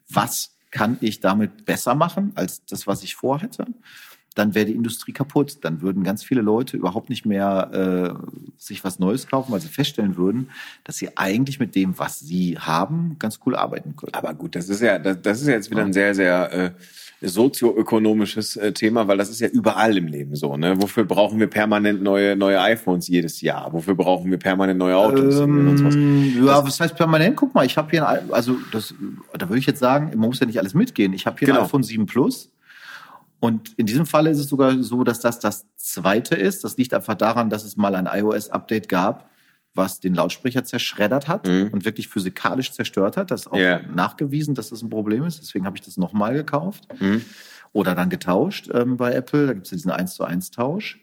was kann ich damit besser machen als das, was ich vorhätte, dann wäre die Industrie kaputt. Dann würden ganz viele Leute überhaupt nicht mehr äh, sich was Neues kaufen, weil sie feststellen würden, dass sie eigentlich mit dem, was sie haben, ganz cool arbeiten können. Aber gut, das ist ja, das, das ist jetzt wieder ein sehr, sehr äh, sozioökonomisches äh, Thema, weil das ist ja überall im Leben so. Ne? Wofür brauchen wir permanent neue neue iPhones jedes Jahr? Wofür brauchen wir permanent neue Autos? Ähm, ja, was heißt permanent? Guck mal, ich habe hier ein, also das, da würde ich jetzt sagen, man muss ja nicht alles mitgehen. Ich habe hier Genau. ein iPhone 7 Plus. Und in diesem Fall ist es sogar so, dass das das zweite ist. Das liegt einfach daran, dass es mal ein iOS-Update gab, was den Lautsprecher zerschreddert hat Mhm. und wirklich physikalisch zerstört hat. Das ist auch Ja. nachgewiesen, dass das ein Problem ist. Deswegen habe ich das nochmal gekauft Mhm. oder dann getauscht ähm, bei Apple. Da gibt es ja diesen 1 zu 1 Tausch.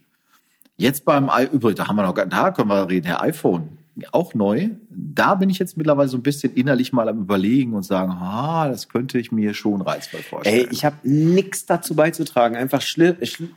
Jetzt beim i übrigens, da haben wir noch, da können wir reden, Herr iPhone, auch neu. Da bin ich jetzt mittlerweile so ein bisschen innerlich mal am überlegen und sagen, ah, das könnte ich mir schon reizvoll vorstellen. Ey, ich habe nichts dazu beizutragen. Einfach schli schli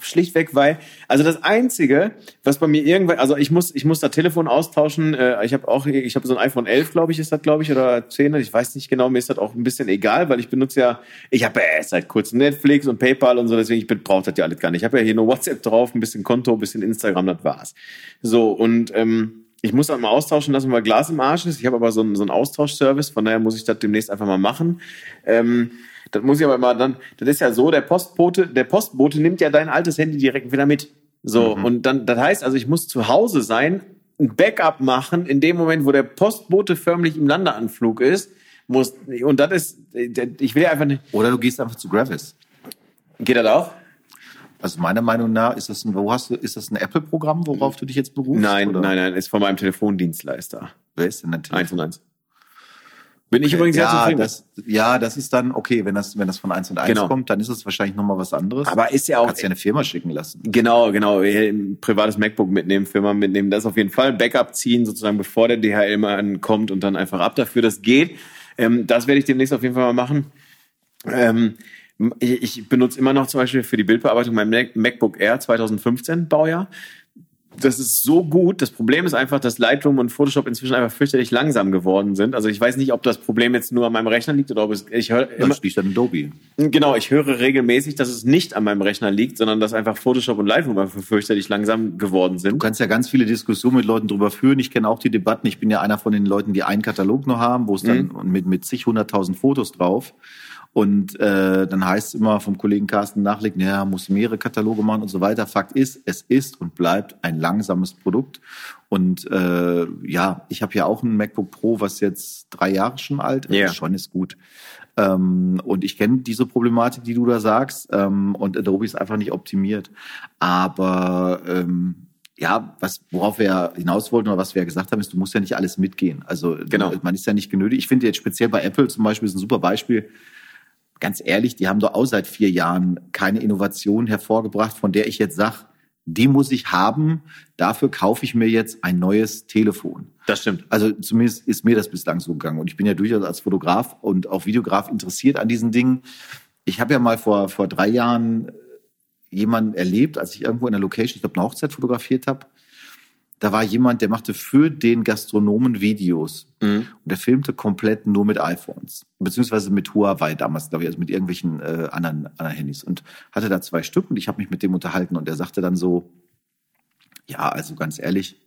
schlichtweg, weil, also das Einzige, was bei mir irgendwann, also ich muss, ich muss da Telefon austauschen. Äh, ich habe auch, ich habe so ein iPhone 11, glaube ich, ist das, glaube ich, oder 10, ich weiß nicht genau. Mir ist das auch ein bisschen egal, weil ich benutze ja, ich habe ja seit kurzem Netflix und PayPal und so, deswegen ich brauche das ja alles gar nicht. Ich habe ja hier nur WhatsApp drauf, ein bisschen Konto, ein bisschen Instagram, das war's. So und ähm, ich muss das mal austauschen lassen, weil Glas im Arsch ist. Ich habe aber so einen, so einen Austauschservice, von daher muss ich das demnächst einfach mal machen. Ähm, das muss ich aber immer dann, das ist ja so, der Postbote, der Postbote nimmt ja dein altes Handy direkt wieder mit. So, und dann, das heißt also, ich muss zu Hause sein, ein Backup machen, in dem Moment, wo der Postbote förmlich im Landeanflug ist, muss, und das ist, ich will ja einfach nicht, Oder du gehst einfach zu Gravis. geht das auch? Also meiner Meinung nach ist das ein, wo hast du, ist das ein Apple-Programm, worauf du dich jetzt berufst? Nein, oder? nein, nein, ist von meinem Telefondienstleister. Wer ist denn dein Telefon? Eins und eins. Bin ich übrigens sehr ja, zufrieden. das, ja, das ist dann, okay, wenn das, wenn das von 1 und 1 Genau. kommt, dann ist es wahrscheinlich nochmal was anderes. aber ist ja du auch, kannst ja eine Firma schicken lassen. Genau, genau. Ein privates MacBook mitnehmen, Firma mitnehmen, das auf jeden Fall. Backup ziehen, sozusagen, bevor der DHL mal ankommt und dann einfach ab dafür. Das geht. Ähm, das werde ich demnächst auf jeden Fall mal machen. Ähm, ich, benutze immer noch zum Beispiel für die Bildbearbeitung mein Mac, MacBook Air 2015 Baujahr. Das ist so gut. Das Problem ist einfach, dass Lightroom und Photoshop inzwischen einfach fürchterlich langsam geworden sind. Also ich weiß nicht, ob das Problem jetzt nur an meinem Rechner liegt oder ob es, ich höre immer, liegt dann Adobe. Genau, ich höre regelmäßig, dass es nicht an meinem Rechner liegt, sondern dass einfach Photoshop und Lightroom einfach fürchterlich langsam geworden Du sind. kannst ja ganz viele Diskussionen mit Leuten drüber führen. Ich kenne auch die Debatten. Ich bin ja einer von den Leuten, die einen Katalog nur haben, wo es dann Mhm. mit, mit zig hunderttausend Fotos drauf. Und äh, dann heißt es immer vom Kollegen Carsten nachlegen, ja, muss mehrere Kataloge machen und so weiter. Fakt ist, es ist und bleibt ein langsames Produkt. Und äh, ja, ich habe ja auch ein MacBook Pro, was jetzt drei Jahre schon alt ist. Ja. Schon ist gut. Ähm, und ich kenne diese Problematik, die du da sagst. Ähm, und Adobe ist einfach nicht optimiert. Aber ähm, ja, was, worauf wir ja hinaus wollten oder was wir ja gesagt haben, ist, du musst ja nicht alles mitgehen. Also Genau. man ist ja nicht genötigt. Ich finde jetzt speziell bei Apple zum Beispiel ist ein super Beispiel. Ganz ehrlich, die haben doch auch seit vier Jahren keine Innovation hervorgebracht, von der ich jetzt sage, die muss ich haben. Dafür kaufe ich mir jetzt ein neues Telefon. Das stimmt. Also zumindest ist mir das bislang so gegangen. Und ich bin ja durchaus als Fotograf und auch Videograf interessiert an diesen Dingen. Ich habe ja mal vor, vor drei Jahren jemanden erlebt, als ich irgendwo in der Location, ich glaube, eine Hochzeit fotografiert habe. Da war jemand, der machte für den Gastronomen Videos. Mhm. Und der filmte komplett nur mit iPhones. Beziehungsweise mit Huawei damals, glaube ich, also mit irgendwelchen äh, anderen, anderen Handys. Und hatte da zwei Stück und ich habe mich mit dem unterhalten und er sagte dann so, ja, also ganz ehrlich,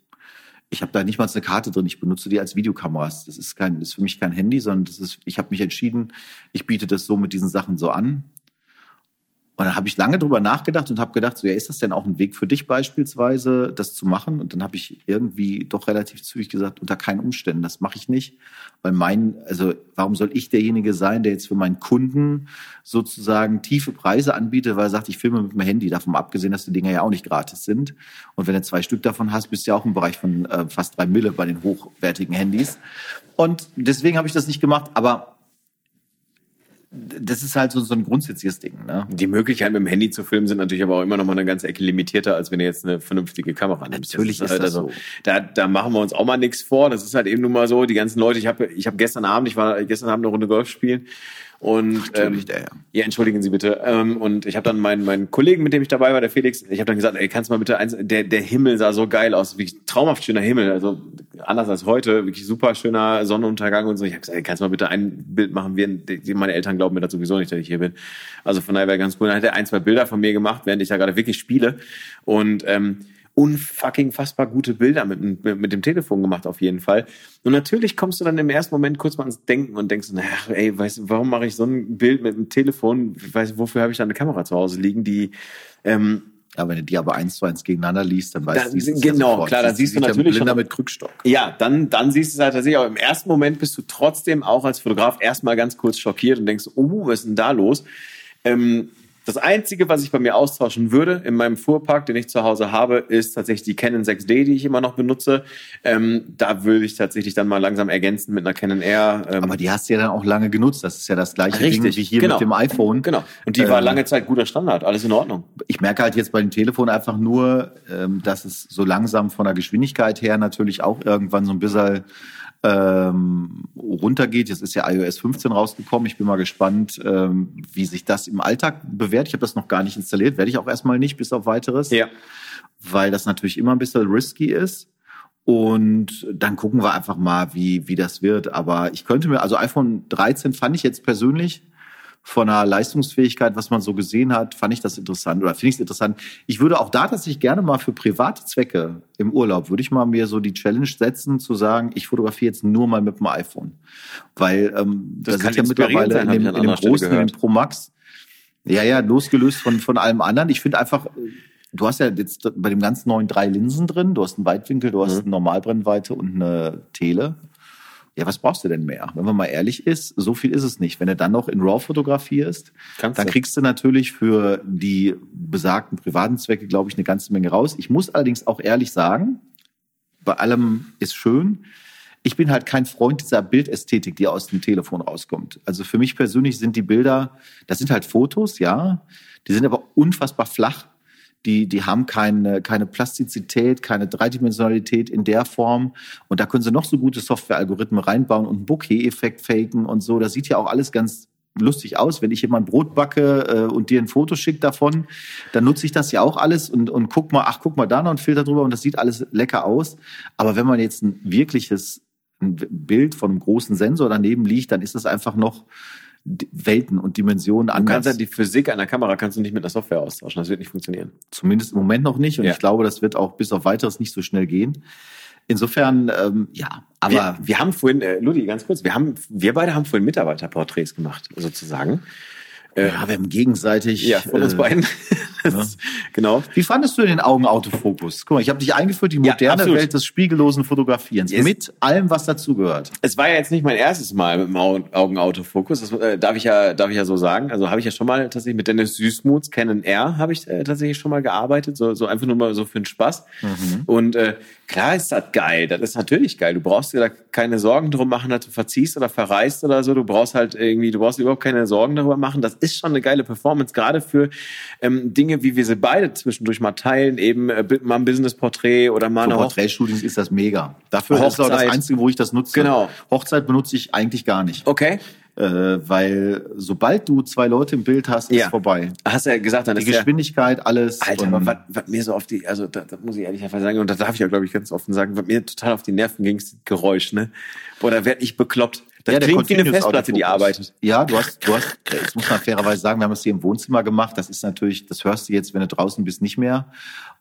ich habe da nicht mal eine Karte drin, ich benutze die als Videokameras. Das ist kein, das ist für mich kein Handy, sondern das ist, ich habe mich entschieden, ich biete das so mit diesen Sachen so an. Und dann habe ich lange drüber nachgedacht und habe gedacht, so ja, ist das denn auch ein Weg für dich beispielsweise, das zu machen? Und dann habe ich irgendwie doch relativ zügig gesagt, unter keinen Umständen, das mache ich nicht, weil mein, also warum soll ich derjenige sein, der jetzt für meinen Kunden sozusagen tiefe Preise anbietet, weil er sagt, ich filme mit dem Handy, davon abgesehen, dass die Dinger ja auch nicht gratis sind. Und wenn du zwei Stück davon hast, bist du ja auch im Bereich von äh, fast drei Mille bei den hochwertigen Handys. Und deswegen habe ich das nicht gemacht, aber das ist halt so, so ein grundsätzliches Ding. Ne? Die Möglichkeiten mit dem Handy zu filmen sind natürlich aber auch immer noch mal eine ganze Ecke limitierter, als wenn du jetzt eine vernünftige Kamera nimmst. Natürlich ist halt das also, so. Da, da machen wir uns auch mal nichts vor. Das ist halt eben nun mal so. Die ganzen Leute, ich habe ich hab gestern Abend, ich war gestern Abend eine Runde Golf spielen und Natürlich, ähm, der, ja. ja, entschuldigen Sie bitte. Ähm, und ich habe dann meinen, meinen Kollegen, mit dem ich dabei war, der Felix, ich habe dann gesagt, ey, kannst du mal bitte eins, der, der Himmel sah so geil aus, wirklich traumhaft schöner Himmel, also anders als heute, wirklich super schöner Sonnenuntergang und so. Ich habe gesagt, ey, kannst du mal bitte ein Bild machen? Wir, die, meine Eltern glauben mir das sowieso nicht, dass ich hier bin. Also von daher wäre ganz cool. Dann hat er ein, zwei Bilder von mir gemacht, während ich da gerade wirklich spiele. Und ähm, unfucking fassbar gute Bilder mit, mit, dem Telefon gemacht, auf jeden Fall. Und natürlich kommst du dann im ersten Moment kurz mal ins Denken und denkst, naja, ey, weißt du, warum mache ich so ein Bild mit dem Telefon? Weiß, wofür habe ich da eine Kamera zu Hause liegen, die ähm, ja, wenn du die aber eins zu eins gegeneinander liest, dann weißt Dann- du, genau, klar, dann siehst du natürlich schon- mit Krückstock. Ja, dann, dann siehst du es halt tatsächlich, aber im ersten Moment bist du trotzdem auch als Fotograf erstmal ganz kurz schockiert und denkst, oh, was ist denn da los? Ähm, das Einzige, was ich bei mir austauschen würde in meinem Fuhrpark, den ich zu Hause habe, ist tatsächlich die Canon 6D, die ich immer noch benutze. Ähm, da würde ich tatsächlich dann mal langsam ergänzen mit einer Canon R. Ähm, Aber die hast du ja dann auch lange genutzt. Das ist ja das gleiche Richtig, Ding wie hier genau. mit dem iPhone. genau. Und die war Ähm, lange Zeit guter Standard, alles in Ordnung. ich merke halt jetzt bei dem Telefon einfach nur, ähm, dass es so langsam von der Geschwindigkeit her natürlich auch irgendwann so ein bisschen ähm, runtergeht. Jetzt ist ja iOS 15 rausgekommen. Ich bin mal gespannt, ähm, wie sich das im Alltag bewährt. Ich habe das noch gar nicht installiert, werde ich auch erstmal nicht, bis auf weiteres, Ja. weil das natürlich immer ein bisschen risky ist. Und dann gucken wir einfach mal, wie, wie das wird. Aber ich könnte mir, also iPhone 13 fand ich jetzt persönlich von der Leistungsfähigkeit, was man so gesehen hat, fand ich das interessant oder finde ich es interessant. Ich würde auch da tatsächlich gerne mal für private Zwecke im Urlaub, würde ich mal mir so die Challenge setzen, zu sagen, ich fotografiere jetzt nur mal mit dem iPhone. Weil ähm, Das da kann sind ja mittlerweile sein, in dem, in dem großen, in dem. Pro Max, ja, ja, losgelöst von, von allem anderen. Ich finde einfach, du hast ja jetzt bei dem ganz neuen drei Linsen drin. Du hast einen Weitwinkel, du hast Mhm. eine Normalbrennweite und eine Tele. Ja, was brauchst du denn mehr? Wenn man mal ehrlich ist, so viel ist es nicht. Wenn du dann noch in RAW fotografierst, Kannst dann du. kriegst du natürlich für die besagten privaten Zwecke, glaube ich, eine ganze Menge raus. Ich muss allerdings auch ehrlich sagen, bei allem ist schön. Ich bin halt kein Freund dieser Bildästhetik, die aus dem Telefon rauskommt. Also für mich persönlich sind die Bilder, das sind halt Fotos, ja, die sind aber unfassbar flach. Die, die haben keine, keine Plastizität, keine Dreidimensionalität in der Form. Und da können sie noch so gute Software-Algorithmen reinbauen und einen Bokeh-Effekt faken und so. Das sieht ja auch alles ganz lustig aus. Wenn ich jemand Brot backe äh, und dir ein Foto schickt davon, dann nutze ich das ja auch alles und, und guck mal, ach, guck mal da noch ein Filter drüber und das sieht alles lecker aus. Aber wenn man jetzt ein wirkliches ein Bild von einem großen Sensor daneben liegt, dann ist das einfach noch Welten und Dimensionen Du kannst anders. ja die Physik einer Kamera kannst du nicht mit einer Software austauschen. Das wird nicht funktionieren. Zumindest im Moment noch nicht. Und Ja. ich glaube, das wird auch bis auf weiteres nicht so schnell gehen. Insofern, ähm, ja, aber wir, wir haben vorhin, äh, Ludi, ganz kurz, wir haben, wir beide haben vorhin Mitarbeiterporträts gemacht, sozusagen. Ja, wir haben gegenseitig. Ja, von uns äh, beiden. Das, Genau. Wie fandest du den Augenautofokus? Guck mal, ich habe dich eingeführt, die Ja, moderne absolut. Welt des spiegellosen Fotografierens. Yes. Mit allem, was dazugehört. Es war ja jetzt nicht mein erstes Mal mit dem Au- Augenautofokus. Das äh, darf ich ja, darf ich ja so sagen. Also habe ich ja schon mal tatsächlich mit Dennis Süßmuths Canon R habe ich äh, tatsächlich schon mal gearbeitet. So, so einfach nur mal so für den Spaß. Und äh, klar ist das geil. Das ist natürlich geil. Du brauchst dir da keine Sorgen drum machen, dass du verziehst oder verreist oder so. Du brauchst halt irgendwie, du brauchst überhaupt keine Sorgen darüber machen. Das ist schon eine geile Performance, gerade für ähm, Dinge, wie wir sie beide zwischendurch mal teilen, eben äh, mal ein Business-Porträt oder mal Für eine Porträtshootings ist das mega. Dafür ist auch das Hochzeit. Einzige, wo ich das nutze. Genau. Hochzeit benutze ich eigentlich gar nicht. Okay. Äh, weil sobald du zwei Leute im Bild hast, ist Ja. vorbei. Hast du ja gesagt, dann Die ist Geschwindigkeit, alles. Alter, aber was, was mir so auf die, also da, da muss ich ehrlich einfach sagen, und da darf ich ja, glaube ich, ganz offen sagen, was mir total auf die Nerven ging, ist das Geräusch, ne? Boah, da werd ich bekloppt. Das Ja, der klingt wie eine Festplatte, die arbeitet. Ja, du hast, du hast, das muss man fairerweise sagen, wir haben es hier im Wohnzimmer gemacht. Das ist natürlich, das hörst du jetzt, wenn du draußen bist, nicht mehr.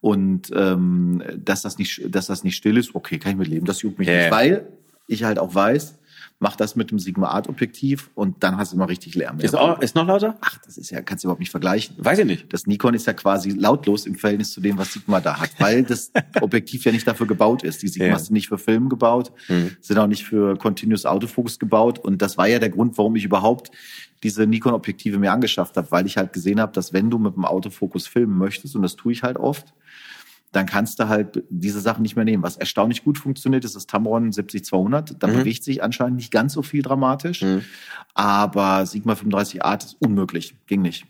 Und ähm, dass das nicht, dass das nicht still ist, okay, kann ich mit leben. Das juckt mich Ja, nicht, ja. weil ich halt auch weiß, mach das mit dem Sigma Art Objektiv und dann hast du immer richtig Lärm. Ist, auch, ist noch lauter? Ach, das ist ja, kannst du überhaupt nicht vergleichen. Weiß ich nicht. Das Nikon ist ja quasi lautlos im Verhältnis zu dem, was Sigma da hat, weil das Objektiv ja nicht dafür gebaut ist. Die Sigmas Ja. sind nicht für Film gebaut, sind auch nicht für Continuous Autofocus gebaut. Und das war ja der Grund, warum ich überhaupt diese Nikon-Objektive mir angeschafft habe, weil ich halt gesehen habe, dass wenn du mit dem Autofokus filmen möchtest, und das tue ich halt oft, dann kannst du halt diese Sachen nicht mehr nehmen. Was erstaunlich gut funktioniert, ist das Tamron 70-200. Da bewegt sich anscheinend nicht ganz so viel dramatisch. Aber Sigma 35 Art ist unmöglich. Ging nicht.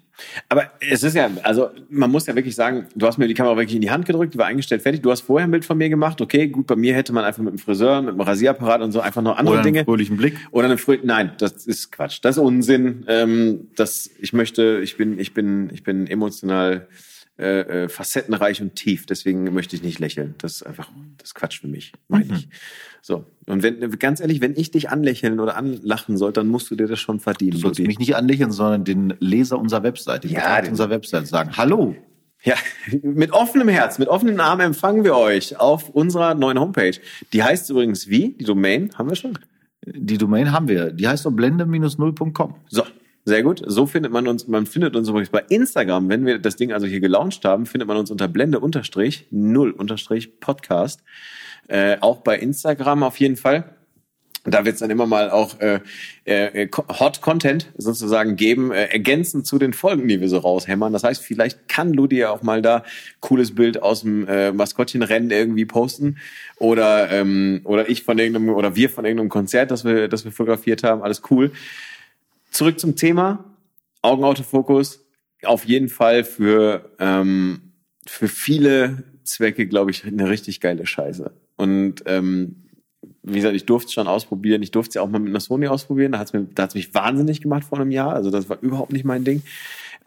Aber es ist ja, also man muss ja wirklich sagen, du hast mir die Kamera wirklich in die Hand gedrückt, die war eingestellt, fertig. Du hast vorher ein Bild von mir gemacht. Okay, gut, bei mir hätte man einfach mit dem Friseur, mit dem Rasierapparat und so einfach noch andere Oder einen Dinge. fröhlichen Blick. Oder eine Früh Nein, das ist Quatsch. Das ist Unsinn. Ähm, das, ich möchte, ich bin, ich bin, ich bin emotional äh, äh, facettenreich und tief. Deswegen möchte ich nicht lächeln. Das ist einfach, das ist Quatsch für mich, meine Mhm. ich. So. Und wenn, ganz ehrlich, wenn ich dich anlächeln oder anlachen soll, dann musst du dir das schon verdienen. Du sollst Ludi. mich nicht anlächeln, sondern den Leser unserer Webseite, die Ja, den- unserer Webseite sagen, hallo, Ja, mit offenem Herz, mit offenen Armen empfangen wir euch auf unserer neuen Homepage. Die heißt übrigens wie? Die Domain haben wir schon? Die Domain haben wir. Die heißt doch blende-0.com. So, sehr gut. So findet man uns, man findet uns übrigens bei Instagram, wenn wir das Ding also hier gelauncht haben, findet man uns unter blende-0-podcast. Äh, auch bei Instagram auf jeden Fall. Da wird es dann immer mal auch äh, äh, Hot Content sozusagen geben, äh, ergänzend zu den Folgen, die wir so raushämmern. Das heißt, vielleicht kann Ludi ja auch mal da cooles Bild aus dem äh, Maskottchenrennen irgendwie posten oder ähm, oder ich von irgendeinem oder wir von irgendeinem Konzert, das wir das wir fotografiert haben. Alles cool. Zurück zum Thema Augenautofokus. Auf jeden Fall für ähm, für viele Zwecke, glaube ich, eine richtig geile Scheiße. Und ähm, wie gesagt, ich durfte es schon ausprobieren. Ich durfte es ja auch mal mit einer Sony ausprobieren. Da hat es mich wahnsinnig gemacht vor einem Jahr. Also das war überhaupt nicht mein Ding.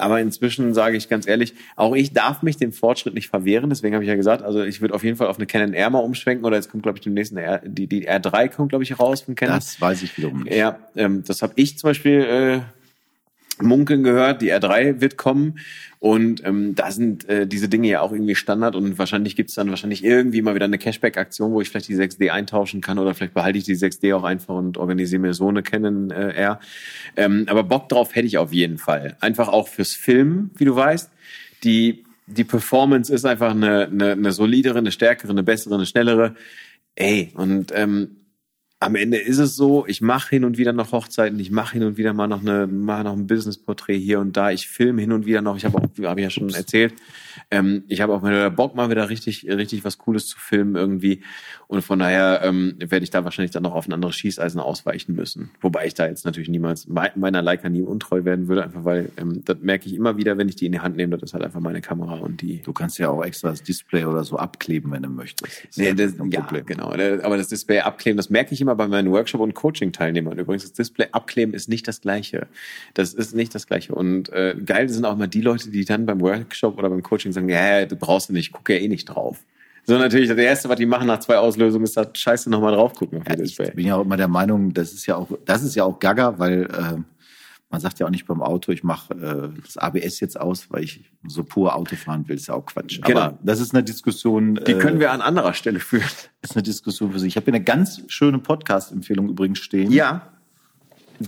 Aber inzwischen sage ich ganz ehrlich, auch ich darf mich dem Fortschritt nicht verwehren. Deswegen habe ich ja gesagt, also ich würde auf jeden Fall auf eine Canon R mal umschwenken oder jetzt kommt, glaube ich, dem nächsten R, die, die R3 kommt, glaube ich, raus von Canon. Das weiß ich wiederum nicht. Ja, ähm, das habe ich zum Beispiel äh, munkeln gehört, die R3 wird kommen und ähm, da sind äh, diese Dinge ja auch irgendwie Standard und wahrscheinlich gibt's dann wahrscheinlich irgendwie mal wieder eine Cashback-Aktion, wo ich vielleicht die 6D eintauschen kann oder vielleicht behalte ich die 6D auch einfach und organisiere mir so eine Canon äh, R. Ähm, aber Bock drauf hätte ich auf jeden Fall. Einfach auch fürs Film, wie du weißt. Die, die Performance ist einfach eine, eine, eine solidere, eine stärkere, eine bessere, eine schnellere. Ey, und ähm, am Ende ist es so, ich mache hin und wieder noch Hochzeiten, ich mache hin und wieder mal noch eine, mache noch ein Business-Porträt hier und da, ich filme hin und wieder noch, ich habe auch, habe ich ja schon erzählt, ähm, ich habe auch mal Bock mal wieder richtig, richtig was Cooles zu filmen irgendwie und von daher ähm, werde ich da wahrscheinlich dann noch auf ein anderes Schießeisen ausweichen müssen. Wobei ich da jetzt natürlich niemals meiner Leica nie untreu werden würde, einfach weil ähm, das merke ich immer wieder, wenn ich die in die Hand nehme, das ist halt einfach meine Kamera und die. Du kannst ja auch extra das Display oder so abkleben, wenn du möchtest. Das nee, das, ja, genau. Aber das Display abkleben, das merke ich immer bei meinen Workshop- und Coaching-Teilnehmern. Übrigens, das Display abkleben ist nicht das Gleiche. Das ist nicht das Gleiche. Und äh, geil sind auch immer die Leute, die dann beim Workshop oder beim Coaching sagen, ja, du brauchst du nicht, guck ja eh nicht drauf. So natürlich, das erste, was die machen nach zwei Auslösungen, ist da scheiße nochmal drauf gucken. Ja, ich bin ja auch immer der Meinung, das ist ja auch, das ist ja auch Gaga, weil äh, man sagt ja auch nicht beim Auto, ich mache äh, das ABS jetzt aus, weil ich so pur Auto fahren will. Ist ja auch Quatsch. Genau. Aber das ist eine Diskussion. Die können wir an anderer Stelle führen. Das ist eine Diskussion für sich. Ich habe hier eine ganz schöne Podcast-Empfehlung übrigens stehen. Ja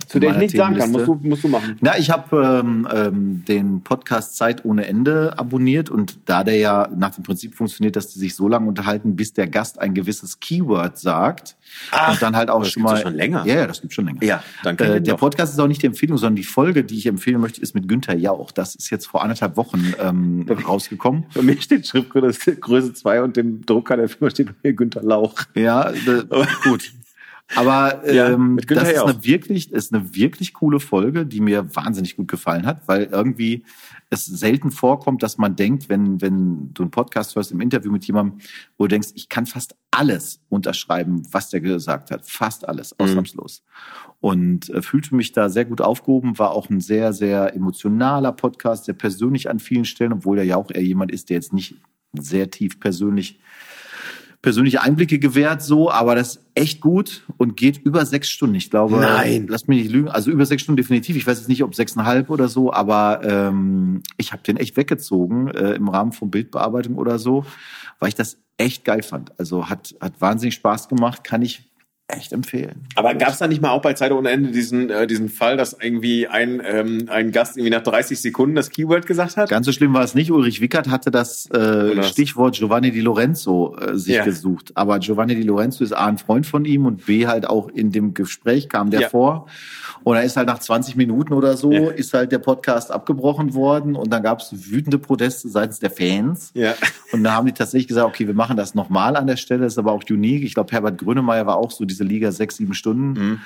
zu der ich nichts sagen kann, musst du, musst du machen. Na, ich habe ähm, ähm, den Podcast Zeit ohne Ende abonniert und da der ja nach dem Prinzip funktioniert, dass die sich so lange unterhalten, bis der Gast ein gewisses Keyword sagt Ach, und dann halt auch schon mal schon länger. Ja, ja, das gibt schon länger. Ja, danke. Äh, der Podcast ist auch nicht die Empfehlung, sondern die Folge, die ich empfehlen möchte, ist mit Günther Jauch. Das ist jetzt vor anderthalb Wochen ähm, rausgekommen. Bei mir steht Schriftgröße Größe 2 und dem Drucker der Firma steht bei mir Günther Lauch. Ja, gut. Aber ähm, ja, das ist eine wirklich, ist eine wirklich coole Folge, die mir wahnsinnig gut gefallen hat, weil irgendwie es selten vorkommt, dass man denkt, wenn, wenn du einen Podcast hörst im Interview mit jemandem, wo du denkst, ich kann fast alles unterschreiben, was der gesagt hat. Fast alles, mhm. ausnahmslos. Mhm. Und äh, fühlte mich da sehr gut aufgehoben, war auch ein sehr, sehr emotionaler Podcast, sehr persönlich an vielen Stellen, obwohl er ja auch eher jemand ist, der jetzt nicht sehr tief persönlich persönliche Einblicke gewährt, so, aber das ist echt gut und geht über sechs Stunden. Ich glaube, Nein. lass mich nicht lügen, also über sechs Stunden definitiv. Ich weiß jetzt nicht, ob sechseinhalb oder so, aber ähm, ich habe den echt weggezogen äh, im Rahmen von Bildbearbeitung oder so, weil ich das echt geil fand. Also hat, hat wahnsinnig Spaß gemacht, kann ich echt empfehlen. Aber gab es da nicht mal auch bei Zeit ohne Ende diesen, äh, diesen Fall, dass irgendwie ein, ähm, ein Gast irgendwie nach 30 Sekunden das Keyword gesagt hat? Ganz so schlimm war es nicht. Ulrich Wickert hatte das äh, Stichwort Giovanni Di Lorenzo äh, sich ja. gesucht. Aber Giovanni Di Lorenzo ist A, ein Freund von ihm und B, halt auch in dem Gespräch kam der ja. vor. Und er ist halt nach 20 Minuten oder so, ja. ist halt der Podcast abgebrochen worden und dann gab es wütende Proteste seitens der Fans. Ja. Und da haben die tatsächlich gesagt, okay, wir machen das nochmal an der Stelle, das ist aber auch unique. Ich glaube, Herbert Grönemeyer war auch so diese Liga sechs, sieben Stunden. Mhm.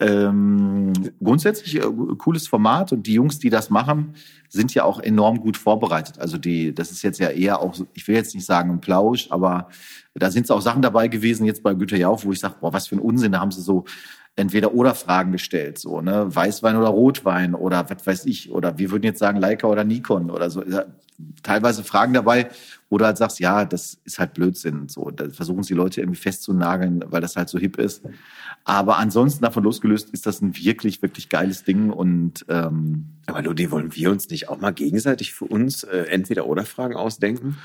Ähm, grundsätzlich äh, cooles Format und die Jungs, die das machen, sind ja auch enorm gut vorbereitet. Also die, das ist jetzt ja eher auch, ich will jetzt nicht sagen ein Plausch, aber da sind auch Sachen dabei gewesen jetzt bei Güter Jauch, wo ich sage, boah, was für ein Unsinn, da haben sie so entweder oder Fragen gestellt, so, ne, Weißwein oder Rotwein oder was weiß ich, oder wir würden jetzt sagen Leica oder Nikon oder so. Teilweise Fragen dabei, Oder halt sagst, ja, das ist halt Blödsinn. So, da versuchen sie Leute irgendwie festzunageln, weil das halt so hip ist. Aber ansonsten davon losgelöst ist das ein wirklich, wirklich geiles Ding und ähm, Aber Ludi, wollen wir uns nicht auch mal gegenseitig für uns äh, entweder oder Fragen ausdenken?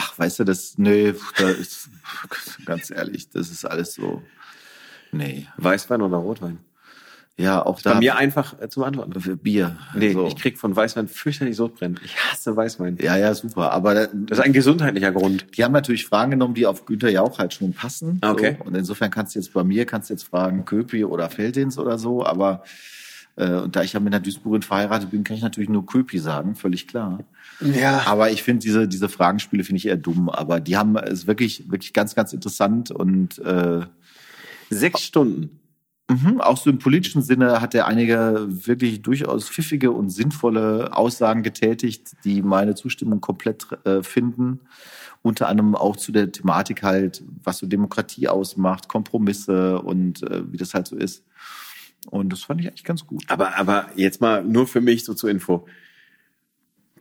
ach, weißt du, das, nee, da ist, ganz ehrlich, das ist alles so, nee. Weißwein oder Rotwein? Ja, auch da. Bei mir einfach äh, zu antworten. Bier. Nee, so. ich krieg von Weißwein fürchterlich Sodbrennen. Ich hasse Weißwein. ja, ja, super. Aber da, Das ist ein gesundheitlicher Grund. die haben natürlich Fragen genommen, die auf Günther Jauch halt schon passen. Ah, Okay. So. Und insofern kannst du jetzt bei mir, kannst du jetzt fragen, Köpi oder Feldins oder so. Aber äh, und da ich ja mit einer Duisburgerin verheiratet bin, kann ich natürlich nur Köpi sagen, völlig klar. Ja. Aber ich finde diese, diese Fragenspiele finde ich eher dumm. Aber die haben es wirklich, wirklich ganz, ganz interessant und äh, Sechs Stunden. Mhm, auch so im politischen Sinne hat er einige wirklich durchaus pfiffige und sinnvolle Aussagen getätigt, die meine Zustimmung komplett äh, finden. Unter anderem auch zu der Thematik halt, was so Demokratie ausmacht, Kompromisse und äh, wie das halt so ist. Und das fand ich eigentlich ganz gut. Aber, aber jetzt mal nur für mich so zur Info.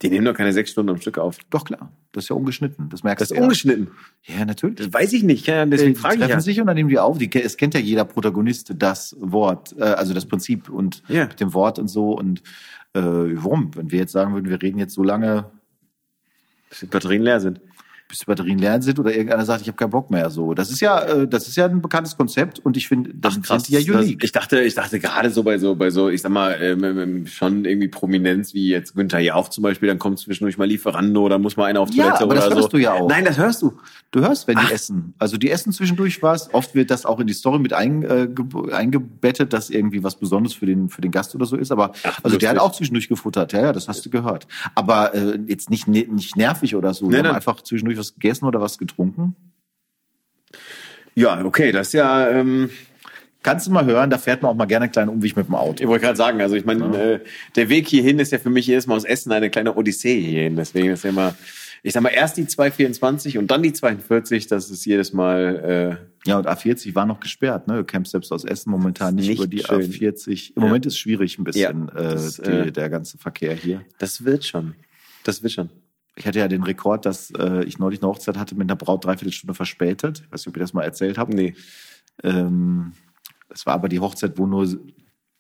Die nehmen doch keine sechs Stunden am Stück auf. Doch klar, das ist ja ungeschnitten. Das merkst Das du ist ja. ungeschnitten. Ja, natürlich. Das weiß ich nicht. Ja, deswegen die frage ich treffen ja. sich und dann nehmen die auf. Die, es kennt ja jeder Protagonist das Wort, äh, also das Prinzip und Ja. mit dem Wort und so. Und äh, warum? Wenn wir jetzt sagen würden, wir reden jetzt so lange, Bis die Batterien leer sind. Bis die Batterien leer sind oder irgendeiner sagt, ich habe keinen Bock mehr. So, das ist ja, äh, das ist ja ein bekanntes Konzept und ich finde, das die ja unique. Ich dachte, ich dachte gerade so bei so, bei so, ich sag mal, ähm, ähm, schon irgendwie Prominenz wie jetzt Günther Jauch zum Beispiel, dann kommt zwischendurch mal Lieferando, dann muss mal einer auf Ja, Toilette aber das oder hörst so. du ja auch. Nein, das hörst du. Du hörst, wenn die essen. Also die essen zwischendurch was. Oft wird das auch in die Story mit einge, äh, eingebettet, dass irgendwie was Besonderes für den für den Gast oder so ist. Aber Ach, also der hat auch zwischendurch gefuttert. Ja, ja, das hast du gehört. Aber äh, jetzt nicht nicht nervig oder so. Haben nein. einfach zwischendurch was gegessen oder was getrunken. Ja, okay, das ist ja, ähm, Kannst du mal hören. Da fährt man auch mal gerne einen kleinen Umweg mit dem Auto. ich wollte gerade sagen, also ich meine, äh, der Weg hierhin ist ja für mich jedes Mal aus Essen eine kleine Odyssee hierhin. Deswegen ist ja immer, ich sag mal, erst die 224 und dann die 42, das ist jedes Mal, äh, Ja, und A40 war noch gesperrt. Ne, du campst selbst aus Essen momentan nicht, Nicht über die schön. A40. Im Ja. Moment ist schwierig ein bisschen Ja, äh, das, die, äh, der ganze Verkehr hier. das wird schon. Das wird schon. Ich hatte ja den Rekord, dass äh, ich neulich eine Hochzeit hatte mit einer Braut dreiviertel Stunde verspätet. Ich weiß nicht, ob ich das mal erzählt habe. Nee. Ähm, es war aber die Hochzeit, wo nur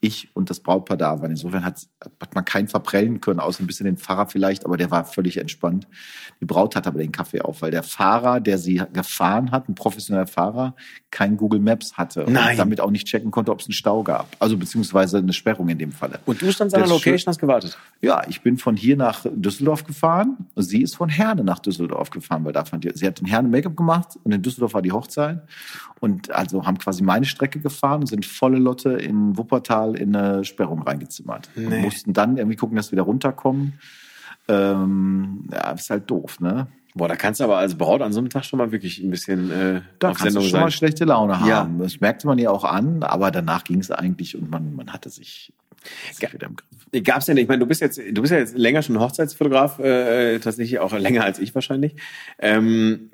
ich und das Brautpaar da waren. Insofern hat, hat man keinen verprellen können, außer ein bisschen den Fahrer vielleicht, aber der war völlig entspannt. Die Braut hat aber den Kaffee auf, weil der Fahrer, der sie gefahren hat, ein professioneller Fahrer, kein Google Maps hatte Nein. und damit auch nicht checken konnte, ob es einen Stau gab. Also beziehungsweise eine Sperrung in dem Falle. Und du standst an der Location, hast gewartet. Ja, ich bin von hier nach Düsseldorf gefahren. Sie ist von Herne nach Düsseldorf gefahren, weil da fand die, sie hat in Herne Make-up gemacht und in Düsseldorf war die Hochzeit. Und also haben quasi meine Strecke gefahren und sind volle Lotte in Wuppertal in eine Sperrung reingezimmert. Und Nee. mussten dann irgendwie gucken, dass wir da runterkommen. Ähm, ja, ist halt doof, ne? Boah, da kannst du aber als Braut an so einem Tag schon mal wirklich ein bisschen äh, Da auf kannst du Sendung schon sein. mal schlechte Laune Ja. haben. Das merkte man ja auch an, aber danach ging es eigentlich und man, man hatte sich, Griff. Gab's denn, ich meine, du bist jetzt, du bist ja jetzt länger schon Hochzeitsfotograf, äh, tatsächlich auch länger als ich wahrscheinlich. Ähm,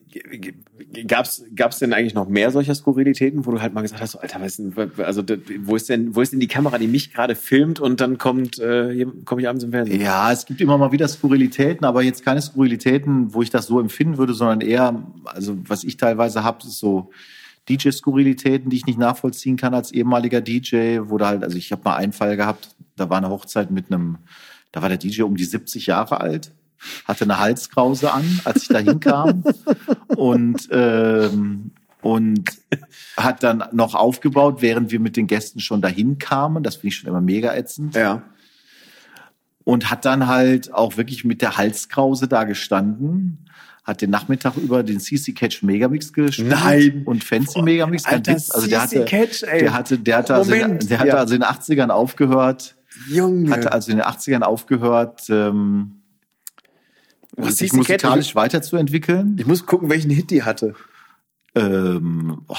gab's, gab's denn eigentlich noch mehr solcher Skurrilitäten, wo du halt mal gesagt hast, so, Alter, was also wo ist denn, wo ist denn die Kamera, die mich gerade filmt und dann kommt, äh, komme ich abends im Fernsehen? Ja, es gibt immer mal wieder Skurrilitäten, aber jetzt keine Skurrilitäten, wo ich das so empfinden würde, sondern eher, also was ich teilweise habe, ist so DJ-Skurrilitäten, die ich nicht nachvollziehen kann als ehemaliger DJ, wo da halt, also ich habe mal einen Fall gehabt, da war eine Hochzeit mit einem, da war der DJ um die 70 Jahre alt, hatte eine Halskrause an, als ich da hinkam und ähm, und hat dann noch aufgebaut, während wir mit den Gästen schon dahin kamen. Das finde ich schon immer mega ätzend Ja. und hat dann halt auch wirklich mit der Halskrause da gestanden, hat den Nachmittag über den CC Catch Megamix gespielt Nein. und Fancy Megamix, Alter, Witz. Also der hatte, Catch, ey. der hatte, der hatte, also, in- der hatte ja. also in den 80ern aufgehört, Junge. hatte also in den 80ern aufgehört, ähm, Was sich CC Catch? musikalisch weiterzuentwickeln. ich muss gucken, welchen Hit die hatte. Ähm, boah,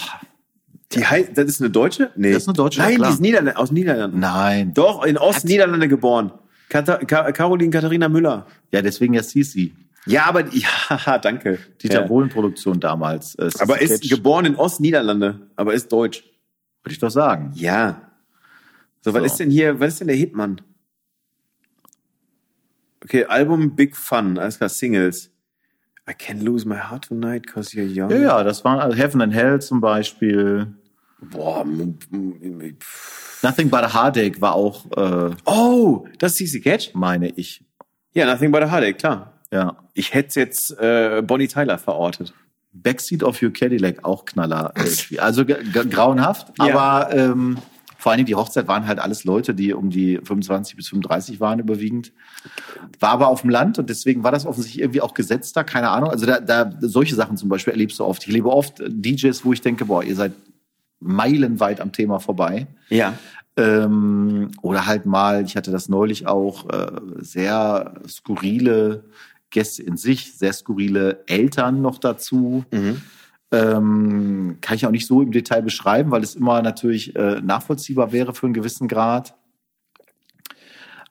Die heißt, das ist eine Deutsche? Nee. Das ist eine Deutsche, Nein, die ist Niederland aus Niederlanden. nein. Doch, in Ostniederlande geboren. Kata Ka Caroline Katharina Müller. Ja, deswegen ja CC. Ja, aber ja, danke. Dieter ja. Bohlen-Produktion damals. Äh, CC Aber ist Catch, geboren in Ostniederlande, aber ist deutsch. Würde ich doch sagen. Ja. So, was So. ist denn hier, was ist denn der Hitmann? Okay, Album Big Fun, alles klar, Singles. I can lose my heart tonight because you're young. Ja, ja, das waren also Heaven and Hell zum Beispiel. Boah. Nothing but a Heartache war auch, äh, Oh, das ist CC Catch? meine ich. Ja, Nothing but a Heartache, klar. Ja. Ich hätte jetzt äh, Bonnie Tyler verortet. Backseat of Your Cadillac auch Knaller. irgendwie. Also grauenhaft, Ja. aber ähm, vor allen Dingen die Hochzeit waren halt alles Leute, die um die 25 bis 35 waren überwiegend. War aber auf dem Land und deswegen war das offensichtlich irgendwie auch gesetzter, keine Ahnung. Also da, da solche Sachen zum Beispiel erlebst du oft. Ich erlebe oft DJs, wo ich denke, boah, ihr seid meilenweit am Thema vorbei. Ja. Ähm, oder halt mal, ich hatte das neulich auch, äh, sehr skurrile Gäste in sich, sehr skurrile Eltern noch dazu. Ähm, kann ich auch nicht so im Detail beschreiben, weil es immer natürlich äh, nachvollziehbar wäre für einen gewissen Grad.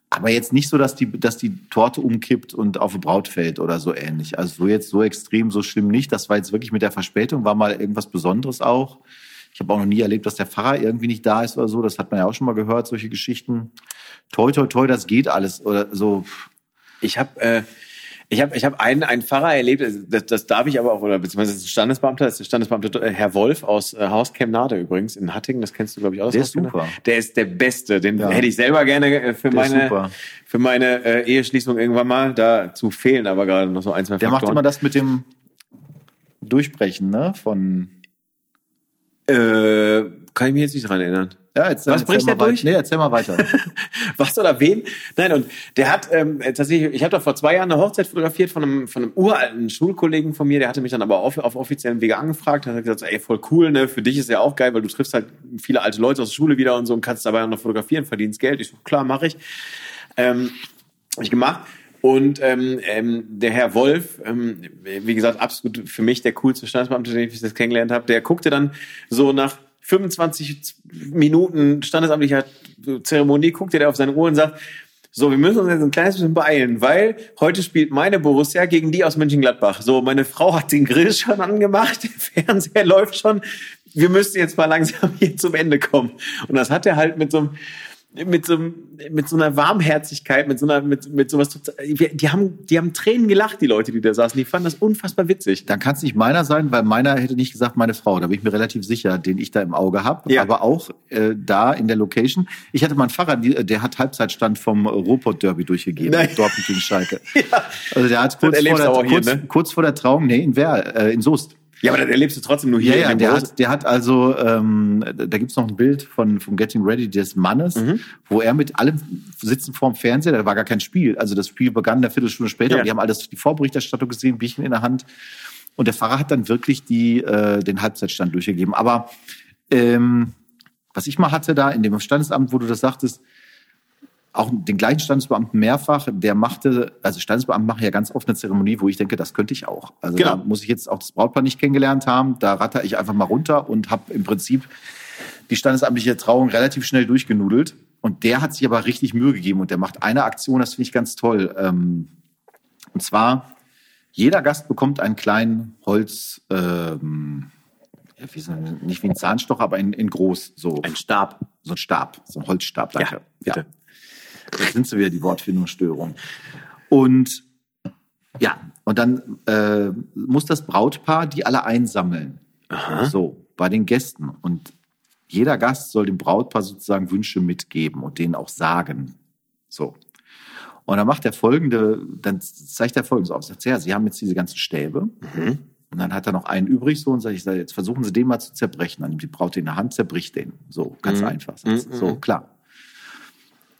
Aber jetzt nicht so, dass die, dass die Torte umkippt und auf die Braut fällt oder so ähnlich. Also so jetzt so extrem, so schlimm nicht. Das war jetzt wirklich mit der Verspätung, war mal irgendwas Besonderes auch. Ich habe auch noch nie erlebt, dass der Pfarrer irgendwie nicht da ist oder so. Das hat man ja auch schon mal gehört, solche Geschichten. Toi, toi, toi, das geht alles. Oder so. Ich habe äh, ich hab, ich hab einen, einen Pfarrer erlebt, das, das darf ich aber auch, oder beziehungsweise ist ein Standesbeamter, das ist der Standesbeamte äh, Herr Wolf aus äh, Haus Chemnade übrigens in Hattingen, das kennst du, glaube ich, auch. Der ist super. Der ist der Beste, den Ja. hätte ich selber gerne äh, für Der meine, für meine äh, Eheschließung irgendwann mal. Dazu fehlen aber gerade noch so ein, zwei Der macht Faktoren. immer das mit dem Durchbrechen, ne? Von. äh, kann ich mich jetzt nicht dran erinnern. Ja, jetzt, Was erzähl bricht der durch? Nee, erzähl mal weiter. Was oder wen? Nein, und der hat ähm, tatsächlich, ich habe doch vor zwei Jahren eine Hochzeit fotografiert von einem, von einem uralten Schulkollegen von mir, der hatte mich dann aber auf, auf offiziellen Wege angefragt, hat gesagt, ey, voll cool, ne, für dich ist ja auch geil, weil du triffst halt viele alte Leute aus der Schule wieder und so und kannst dabei auch noch fotografieren, verdienst Geld. Ich so, klar, mache ich. Ähm, hab ich gemacht. Und ähm, ähm, der Herr Wolf, ähm, wie gesagt, absolut für mich der coolste Standesbeamte, den ich jetzt kennengelernt habe, der guckte dann so nach 25 Minuten standesamtlicher Zeremonie, guckte der auf seine Uhr und sagt, so, wir müssen uns jetzt ein kleines bisschen beeilen, weil heute spielt meine Borussia gegen die aus Mönchengladbach. So, meine Frau hat den Grill schon angemacht, der Fernseher läuft schon. Wir müssten jetzt mal langsam hier zum Ende kommen. Und das hat er halt mit so einem mit so, mit so einer Warmherzigkeit, mit so einer, mit, mit sowas total, die haben, die haben Tränen gelacht, die Leute, die da saßen. Die fanden das unfassbar witzig. Dann kann es nicht meiner sein, weil meiner hätte nicht gesagt meine Frau. Da bin ich mir relativ sicher, den ich da im Auge habe. Ja. Aber auch äh, da in der Location. Ich hatte mal einen Pfarrer, die, der hat Halbzeitstand vom Ruhrpott Derby durchgegeben. Nein. Dortmund gegen Schalke. Also der hat kurz, vor der, auch hier, kurz, ne? kurz vor der Trauung, nee, in Wer, äh, in Soest. Ja, aber dann erlebst du trotzdem nur Ja, hier ja, in dem der Haus. hat, der hat also, ähm, da gibt's noch ein Bild von vom Getting Ready des Mannes, Mhm. wo er mit allem sitzen vorm Fernseher, da war gar kein Spiel. Also das Spiel begann eine Viertelstunde später Ja. und die haben alles die Vorberichterstattung gesehen, Bierchen in der Hand. Und der Fahrer hat dann wirklich die, äh, den Halbzeitstand durchgegeben. Aber ähm, was ich mal hatte da in dem Standesamt, wo du das sagtest, auch den gleichen Standesbeamten mehrfach, der machte, also Standesbeamten machen ja ganz oft eine Zeremonie, wo ich denke, das könnte ich auch. Also Genau. da muss ich jetzt auch das Brautpaar nicht kennengelernt haben, da ratter ich einfach mal runter und habe im Prinzip die standesamtliche Trauung relativ schnell durchgenudelt. Und der hat sich aber richtig Mühe gegeben und der macht eine Aktion, das finde ich ganz toll. Ähm, und zwar, jeder Gast bekommt einen kleinen Holz, ähm, ja, wie so, nicht wie ein Zahnstocher, aber in, in groß, so. Ein Stab. So ein Stab, so ein Holzstab, danke. Ja, bitte. Da sind sie wieder, die Wortfindungsstörung. Und ja, und dann äh, muss das Brautpaar die alle einsammeln. So, bei den Gästen. Und jeder Gast soll dem Brautpaar sozusagen Wünsche mitgeben und denen auch sagen. So. Und dann macht er folgende, dann zeigt er folgendes auf. Sagt, ja, Sie haben jetzt diese ganzen Stäbe. Und dann hat er noch einen übrig so und sagt, ich sage, jetzt versuchen Sie den mal zu zerbrechen. Dann nimmt die Braut den in der Hand, zerbricht den. So, ganz einfach. Sagt sie. So, klar.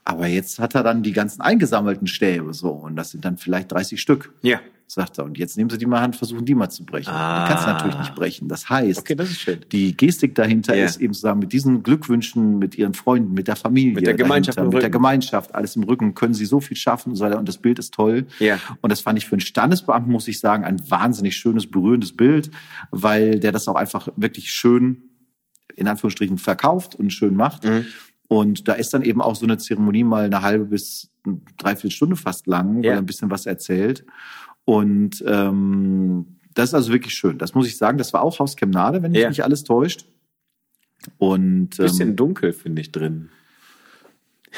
Aber jetzt hat er dann die ganzen eingesammelten Stäbe so und das sind dann vielleicht 30 Stück, Ja. sagt er. Und jetzt nehmen Sie die mal Hand, versuchen die mal zu brechen. Ah. Die kannst du natürlich nicht brechen. Das heißt, Okay, das ist schön. die Gestik dahinter Ja. ist eben zusammen mit diesen Glückwünschen, mit ihren Freunden, mit der Familie, Mit der Gemeinschaft dahinter, mit der. Gemeinschaft, alles im Rücken, können sie so viel schaffen und so weiter. Und das Bild ist toll. Ja. Und das fand ich für einen Standesbeamten, muss ich sagen, ein wahnsinnig schönes, berührendes Bild, weil der das auch einfach wirklich schön, in Anführungsstrichen, verkauft und schön macht. Mhm. Und da ist dann eben auch so eine Zeremonie mal eine halbe bis dreiviertel Stunde fast lang, weil Ja. er ein bisschen was erzählt. Und ähm, das ist also wirklich schön. Das muss ich sagen. Das war auch Haus Chemnade, wenn mich Ja. nicht alles täuscht. Und Bisschen ähm, dunkel, finde ich, drin.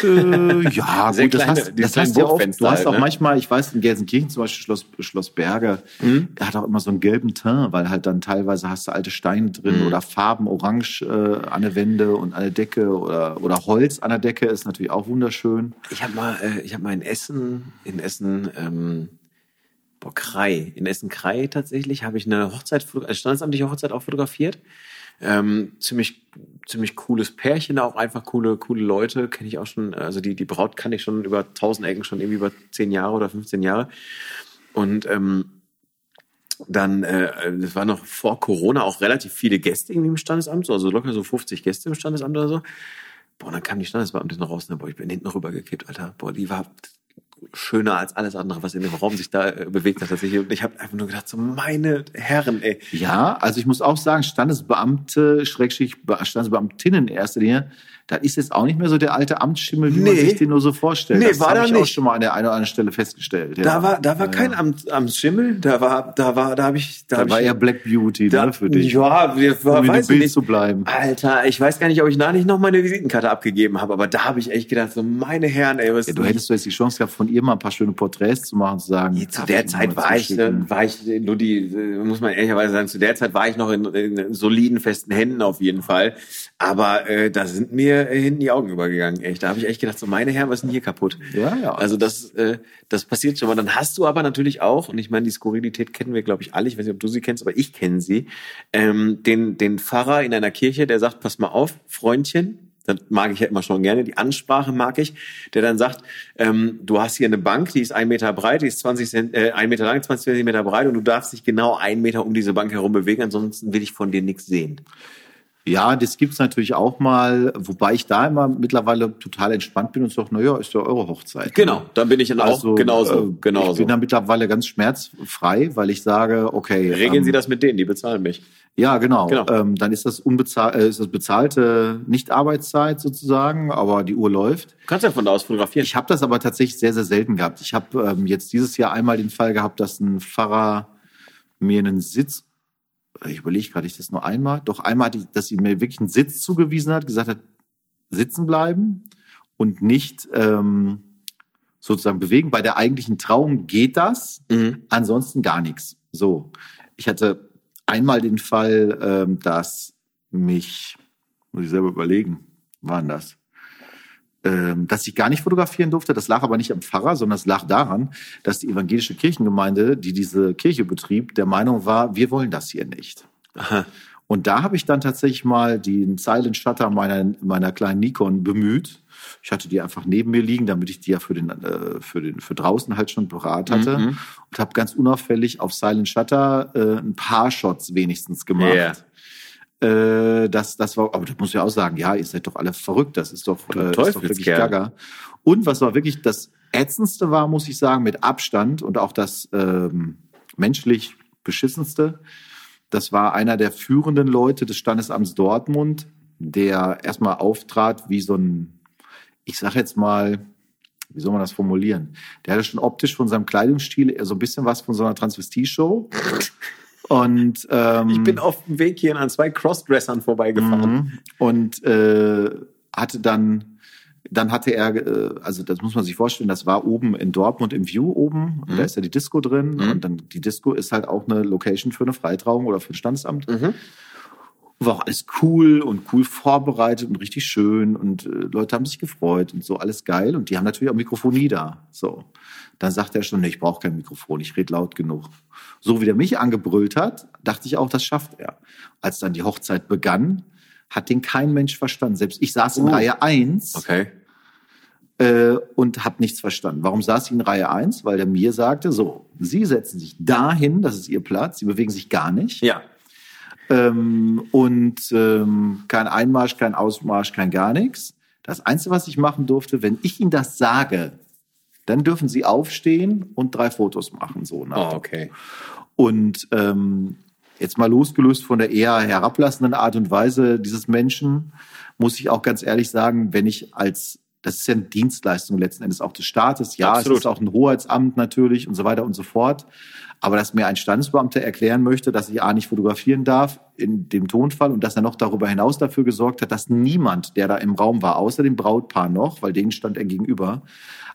Äh, ja, Sehr gut, das kleine- hast, das hast du ja. Burgfenster Du hast halt, auch ne? manchmal, ich weiß, in Gelsenkirchen zum Beispiel Schloss, Schloss Berge, Mhm. der hat auch immer so einen gelben Teint, weil halt dann teilweise hast du alte Steine drin Mhm. oder Farben, orange äh, an der Wände und an der Decke oder, oder Holz an der Decke ist natürlich auch wunderschön. Ich habe mal, äh, ich habe mal in Essen, in Essen, ähm, boah, Krei, in Essen Krei tatsächlich habe ich eine Hochzeit, fotogra- äh, standesamtliche Hochzeit auch fotografiert. Ähm, ziemlich, ziemlich cooles Pärchen, auch einfach coole, coole Leute, kenne ich auch schon. Also die, die Braut kann ich schon über tausend Ecken, schon irgendwie über zehn Jahre oder 15 Jahre. Und ähm, dann, äh, das war noch vor Corona auch relativ viele Gäste irgendwie im Standesamt, so, also locker so 50 Gäste im Standesamt oder so. Boah, dann kam die Standesbeamtin raus und boah, ich bin hinten rübergekippt, Alter. Boah, die war schöner als alles andere, was in dem Raum sich da äh, bewegt hat tatsächlich. Und ich habe einfach nur gedacht, so meine Herren, ey. Ja, also ich muss auch sagen, Standesbeamte, Schrägstrich, Be- Standesbeamtinnen in erster Linie, das ist jetzt auch nicht mehr so der alte Amtsschimmel, wie man Nee. sich den nur so vorstellt. Nee, das war habe da ich auch nicht. schon mal an der einen oder anderen Stelle festgestellt. Ja. Da war, da war Ja, kein ja. Amt, Amtsschimmel, da war, da war, da habe ich, da, Da hab war ich, eher Black Beauty da, ne, für dich. Ja, wir, war, um weiß Bild nicht. zu bleiben. Alter, ich weiß gar nicht, ob ich da nicht noch meine Visitenkarte abgegeben habe, aber da habe ich echt gedacht, so meine Herren, ey, was Ja, du hättest du jetzt die Chance gehabt, von ihr mal ein paar schöne Porträts zu machen, zu sagen. Zu der Zeit war ich, äh, war ich, äh, Ludi, äh, muss man ehrlicherweise sagen, zu der Zeit war ich noch in, in soliden, festen Händen auf jeden Fall. Aber äh, da sind mir äh, hinten die Augen übergegangen, echt. Da habe ich echt gedacht, so meine Herren, was ist denn hier kaputt? Ja, ja. Also das, äh, das passiert schon mal. Dann hast du aber natürlich auch, und ich meine, die Skurrilität kennen wir, glaube ich, alle, ich weiß nicht, ob du sie kennst, aber ich kenne sie, ähm, den, den Pfarrer in einer Kirche, der sagt, pass mal auf, Freundchen, das mag ich ja immer schon gerne, die Ansprache mag ich, der dann sagt, ähm, du hast hier eine Bank, die ist ein Meter breit, die ist 20 Cent, äh, ein Meter lang, 20 Zentimeter breit und du darfst dich genau einen Meter um diese Bank herum bewegen, ansonsten will ich von dir nichts sehen. Ja, das gibt's natürlich auch mal, wobei ich da immer mittlerweile total entspannt bin und sage, naja, ist ja eure Hochzeit. Genau, dann bin ich dann auch genauso. äh, genauso. Ich bin da mittlerweile ganz schmerzfrei, weil ich sage, okay. Regeln ähm, Sie das mit denen, die bezahlen mich. Ja, genau. Genau. Ähm, dann ist das, unbezahl äh, ist das bezahlte Nicht-Arbeitszeit sozusagen, aber die Uhr läuft. Du kannst ja von da aus fotografieren. Ich habe das aber tatsächlich sehr, sehr selten gehabt. Ich habe ähm, jetzt dieses Jahr einmal den Fall gehabt, dass ein Pfarrer mir einen Sitz, ich überlege gerade, ich das nur einmal, doch einmal hatte ich, dass sie mir wirklich einen Sitz zugewiesen hat, gesagt hat, sitzen bleiben und nicht ähm, sozusagen bewegen. Bei der eigentlichen Trauung geht das, Mhm. ansonsten gar nichts. So, ich hatte einmal den Fall, ähm, dass mich, muss ich selber überlegen, waren das, ähm, dass ich gar nicht fotografieren durfte. Das lag aber nicht am Pfarrer, sondern es lag daran, dass die evangelische Kirchengemeinde, die diese Kirche betrieb, der Meinung war, wir wollen das hier nicht. Aha. Und da habe ich dann tatsächlich mal den Silent Shutter meiner, meiner kleinen Nikon bemüht. Ich hatte die einfach neben mir liegen, damit ich die ja für den äh, für den für draußen halt schon parat hatte Mhm. und habe ganz unauffällig auf Silent Shutter äh, ein paar Shots wenigstens gemacht. Äh, das, das war, aber da muss ich auch sagen, ja, ihr seid doch alle verrückt, das ist doch, äh, ist doch wirklich gaga. Und was war wirklich das ätzendste war, muss ich sagen, mit Abstand und auch das ähm, menschlich beschissenste, das war einer der führenden Leute des Standesamts Dortmund, der erstmal auftrat wie so ein, ich sag jetzt mal, wie soll man das formulieren? Der hatte schon optisch von seinem Kleidungsstil so ein bisschen was von so einer Transvestie-Show. Und ähm, Ich bin auf dem Weg hier an zwei Crossdressern vorbeigefahren. Mhm. Und äh, hatte dann, dann hatte er, äh, also das muss man sich vorstellen, das war oben in Dortmund im View oben, und da ist ja die Disco drin Mhm. und dann die Disco ist halt auch eine Location für eine Freitrauung oder für ein Standesamt. Mhm. War auch alles cool und cool vorbereitet und richtig schön und äh, Leute haben sich gefreut und so alles geil und die haben natürlich auch Mikrofonie da. So, dann sagt er schon, nee, ich brauche kein Mikrofon, ich rede laut genug. So wie der mich angebrüllt hat, dachte ich auch, das schafft er. Als dann die Hochzeit begann, hat den kein Mensch verstanden. Selbst ich saß in Uh. Reihe 1 Okay. äh, und habe nichts verstanden. Warum saß ich in Reihe 1? Weil der mir sagte, so, Sie setzen sich dahin, das ist Ihr Platz, Sie bewegen sich gar nicht. Ja. Ähm, und ähm, kein Einmarsch, kein Ausmarsch, kein gar nichts. Das Einzige, was ich machen durfte, wenn ich Ihnen das sage, dann dürfen Sie aufstehen und drei Fotos machen. So nach Oh, okay. und ähm, jetzt mal losgelöst von der eher herablassenden Art und Weise dieses Menschen, muss ich auch ganz ehrlich sagen, wenn ich als das ist ja eine Dienstleistung letzten Endes auch des Staates. Ja, Absolut. es ist auch ein Hoheitsamt natürlich und so weiter und so fort. Aber dass mir ein Standesbeamter erklären möchte, dass ich A nicht fotografieren darf in dem Tonfall und dass er noch darüber hinaus dafür gesorgt hat, dass niemand, der da im Raum war, außer dem Brautpaar noch, weil denen stand er gegenüber,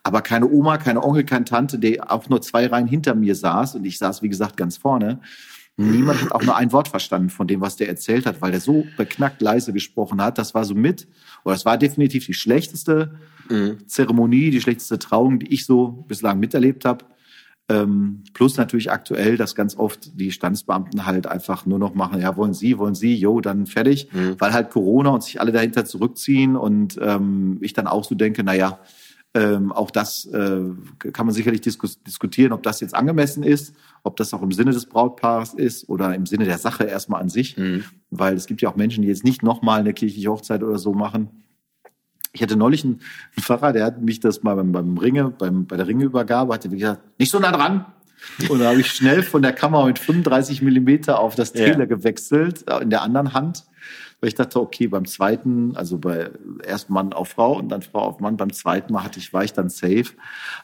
aber keine Oma, keine Onkel, keine Tante, der auch nur zwei Reihen hinter mir saß und ich saß, wie gesagt, ganz vorne. Niemand hat auch nur ein Wort verstanden von dem, was der erzählt hat, weil der so beknackt leise gesprochen hat. Das war so mit, oder das war definitiv die schlechteste Zeremonie, die schlechteste Trauung, die ich so bislang miterlebt habe. Ähm, plus natürlich aktuell, dass ganz oft die Standesbeamten halt einfach nur noch machen, ja, wollen Sie, wollen Sie, jo, dann fertig, weil halt Corona und sich alle dahinter zurückziehen und ähm, ich dann auch so denke, na ja, ähm, auch das äh, kann man sicherlich diskus diskutieren, ob das jetzt angemessen ist, ob das auch im Sinne des Brautpaares ist oder im Sinne der Sache erstmal an sich, weil es gibt ja auch Menschen, die jetzt nicht nochmal eine kirchliche Hochzeit oder so machen. Ich hatte neulich einen, Pfarrer, der hat mich das mal beim, beim Ringe, beim, bei der Ringeübergabe, hat er gesagt, nicht so nah dran. Und da habe ich schnell von der Kamera mit 35 Millimeter auf das Ja. Tele gewechselt, äh, in der anderen Hand. Weil ich dachte, okay, beim zweiten, also bei erst Mann auf Frau und dann Frau auf Mann, beim zweiten Mal hatte ich, war ich dann safe.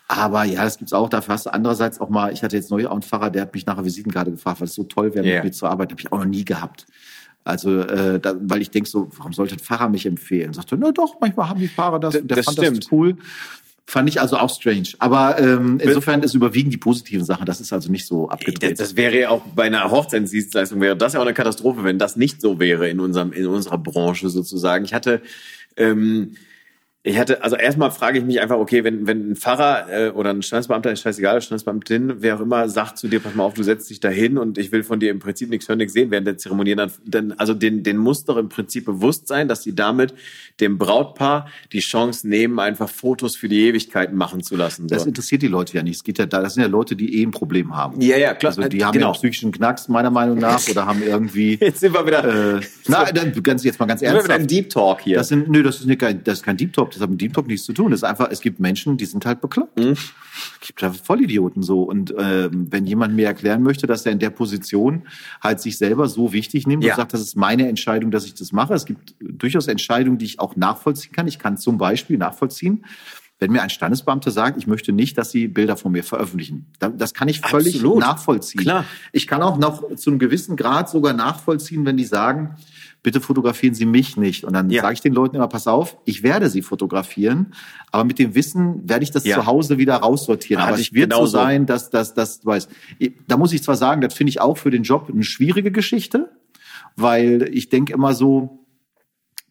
Aber ja, das gibt's auch. Dafür hast du andererseits auch mal, ich hatte jetzt neulich auch einen Pfarrer, der hat mich nach einer Visitenkarte gefragt, weil es so toll wäre, Ja. mit mir zu arbeiten. Habe ich auch noch nie gehabt. Also, äh, da, weil ich denk so, warum sollte ein Pfarrer mich empfehlen? Sagte, na doch, manchmal haben die Fahrer das. D- Und der das fand stimmt. das cool. Fand ich also auch strange. Aber ähm, insofern ist überwiegen die positiven Sachen. Das ist also nicht so Das, abgedreht. das wäre ja auch bei einer Hochzeitsdienstleistung wäre das ja auch eine Katastrophe, wenn das nicht so wäre in unserem in unserer Branche sozusagen. Ich hatte ähm, ich hatte, also erstmal frage ich mich einfach, okay, wenn, wenn ein Pfarrer äh, oder ein Standesbeamter, ist scheißegal, Standesbeamtin, wer auch immer, sagt zu dir, pass mal auf, du setzt dich da hin und ich will von dir im Prinzip nichts hören, nichts sehen während der Zeremonie, dann, dann also den, den muss doch im Prinzip bewusst sein, dass sie damit dem Brautpaar die Chance nehmen, einfach Fotos für die Ewigkeit machen zu lassen. So. Das interessiert die Leute ja nicht. Es geht ja da, das sind ja Leute, die eh ein Problem haben. Ja, ja, klar. Also die Äh, haben genau. ja einen psychischen Knacks, meiner Meinung nach, oder haben irgendwie. Jetzt sind wir wieder, äh, na, dann ganz jetzt mal ganz sind wir wieder ernsthaft. Deep Talk hier. Das sind, nö, das ist, nicht, kein- das ist kein Deep Talk, das hat mit Deep Talk nichts zu tun. Das ist einfach, es gibt Menschen, die sind halt bekloppt. Mhm. Es gibt da Vollidioten so. Und ähm, wenn jemand mir erklären möchte, dass er in der Position halt sich selber so wichtig nimmt Ja. und sagt, das ist meine Entscheidung, dass ich das mache. Es gibt durchaus Entscheidungen, die ich auch nachvollziehen kann. Ich kann zum Beispiel nachvollziehen, wenn mir ein Standesbeamter sagt, ich möchte nicht, dass Sie Bilder von mir veröffentlichen. Da- Das kann ich völlig Absolut. nachvollziehen. Klar. Ich kann auch noch zu einem gewissen Grad sogar nachvollziehen, wenn die sagen, bitte fotografieren Sie mich nicht. Und dann Ja. sage ich den Leuten immer, pass auf, ich werde Sie fotografieren, aber mit dem Wissen werde ich das Ja. zu Hause wieder raussortieren. Hatte aber ich es wird so sein, dass das, das, du weißt, da muss ich zwar sagen, das finde ich auch für den Job eine schwierige Geschichte, weil ich denke immer so,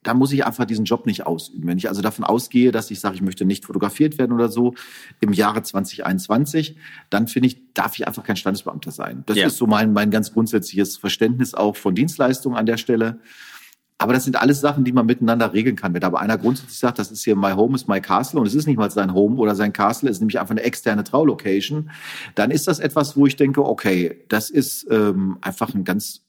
da muss ich einfach diesen Job nicht ausüben. Wenn ich also davon ausgehe, dass ich sage, ich möchte nicht fotografiert werden oder so im Jahre 2021, dann finde ich, darf ich einfach kein Standesbeamter sein. Das Ja. ist so mein, mein ganz grundsätzliches Verständnis auch von Dienstleistungen an der Stelle. Aber das sind alles Sachen, die man miteinander regeln kann. Wenn aber einer grundsätzlich sagt, das ist hier my home is my castle und es ist nicht mal sein Home oder sein Castle, es ist nämlich einfach eine externe Traulocation, dann ist das etwas, wo ich denke, okay, das ist ähm, einfach ein ganz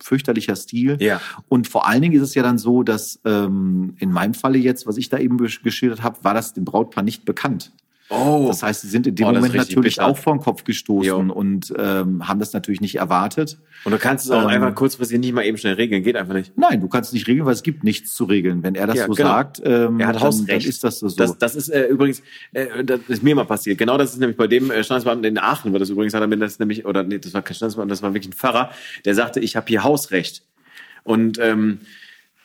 fürchterlicher Stil. Ja. Und vor allen Dingen ist es ja dann so, dass ähm, in meinem Falle jetzt, was ich da eben geschildert habe, war das dem Brautpaar nicht bekannt. Oh, Das heißt, sie sind in dem Oh, Moment natürlich bitter. auch vor den Kopf gestoßen Jo. und ähm, haben das natürlich nicht erwartet. und du kannst es auch ähm, einfach kurzfristig nicht mal eben schnell regeln, geht einfach nicht. Nein, du kannst es nicht regeln, weil es gibt nichts zu regeln. Wenn er das Ja, so genau. sagt, ähm, Er hat dann, Hausrecht. dann ist das so. Das, das ist äh, übrigens, äh, das ist mir mal passiert. Genau das ist nämlich bei dem äh, Standesbeamten in Aachen, war das übrigens, hat er mir das nämlich, oder nee, das war kein Standesbeamter, das war wirklich ein Pfarrer, der sagte, ich habe hier Hausrecht. Und ähm,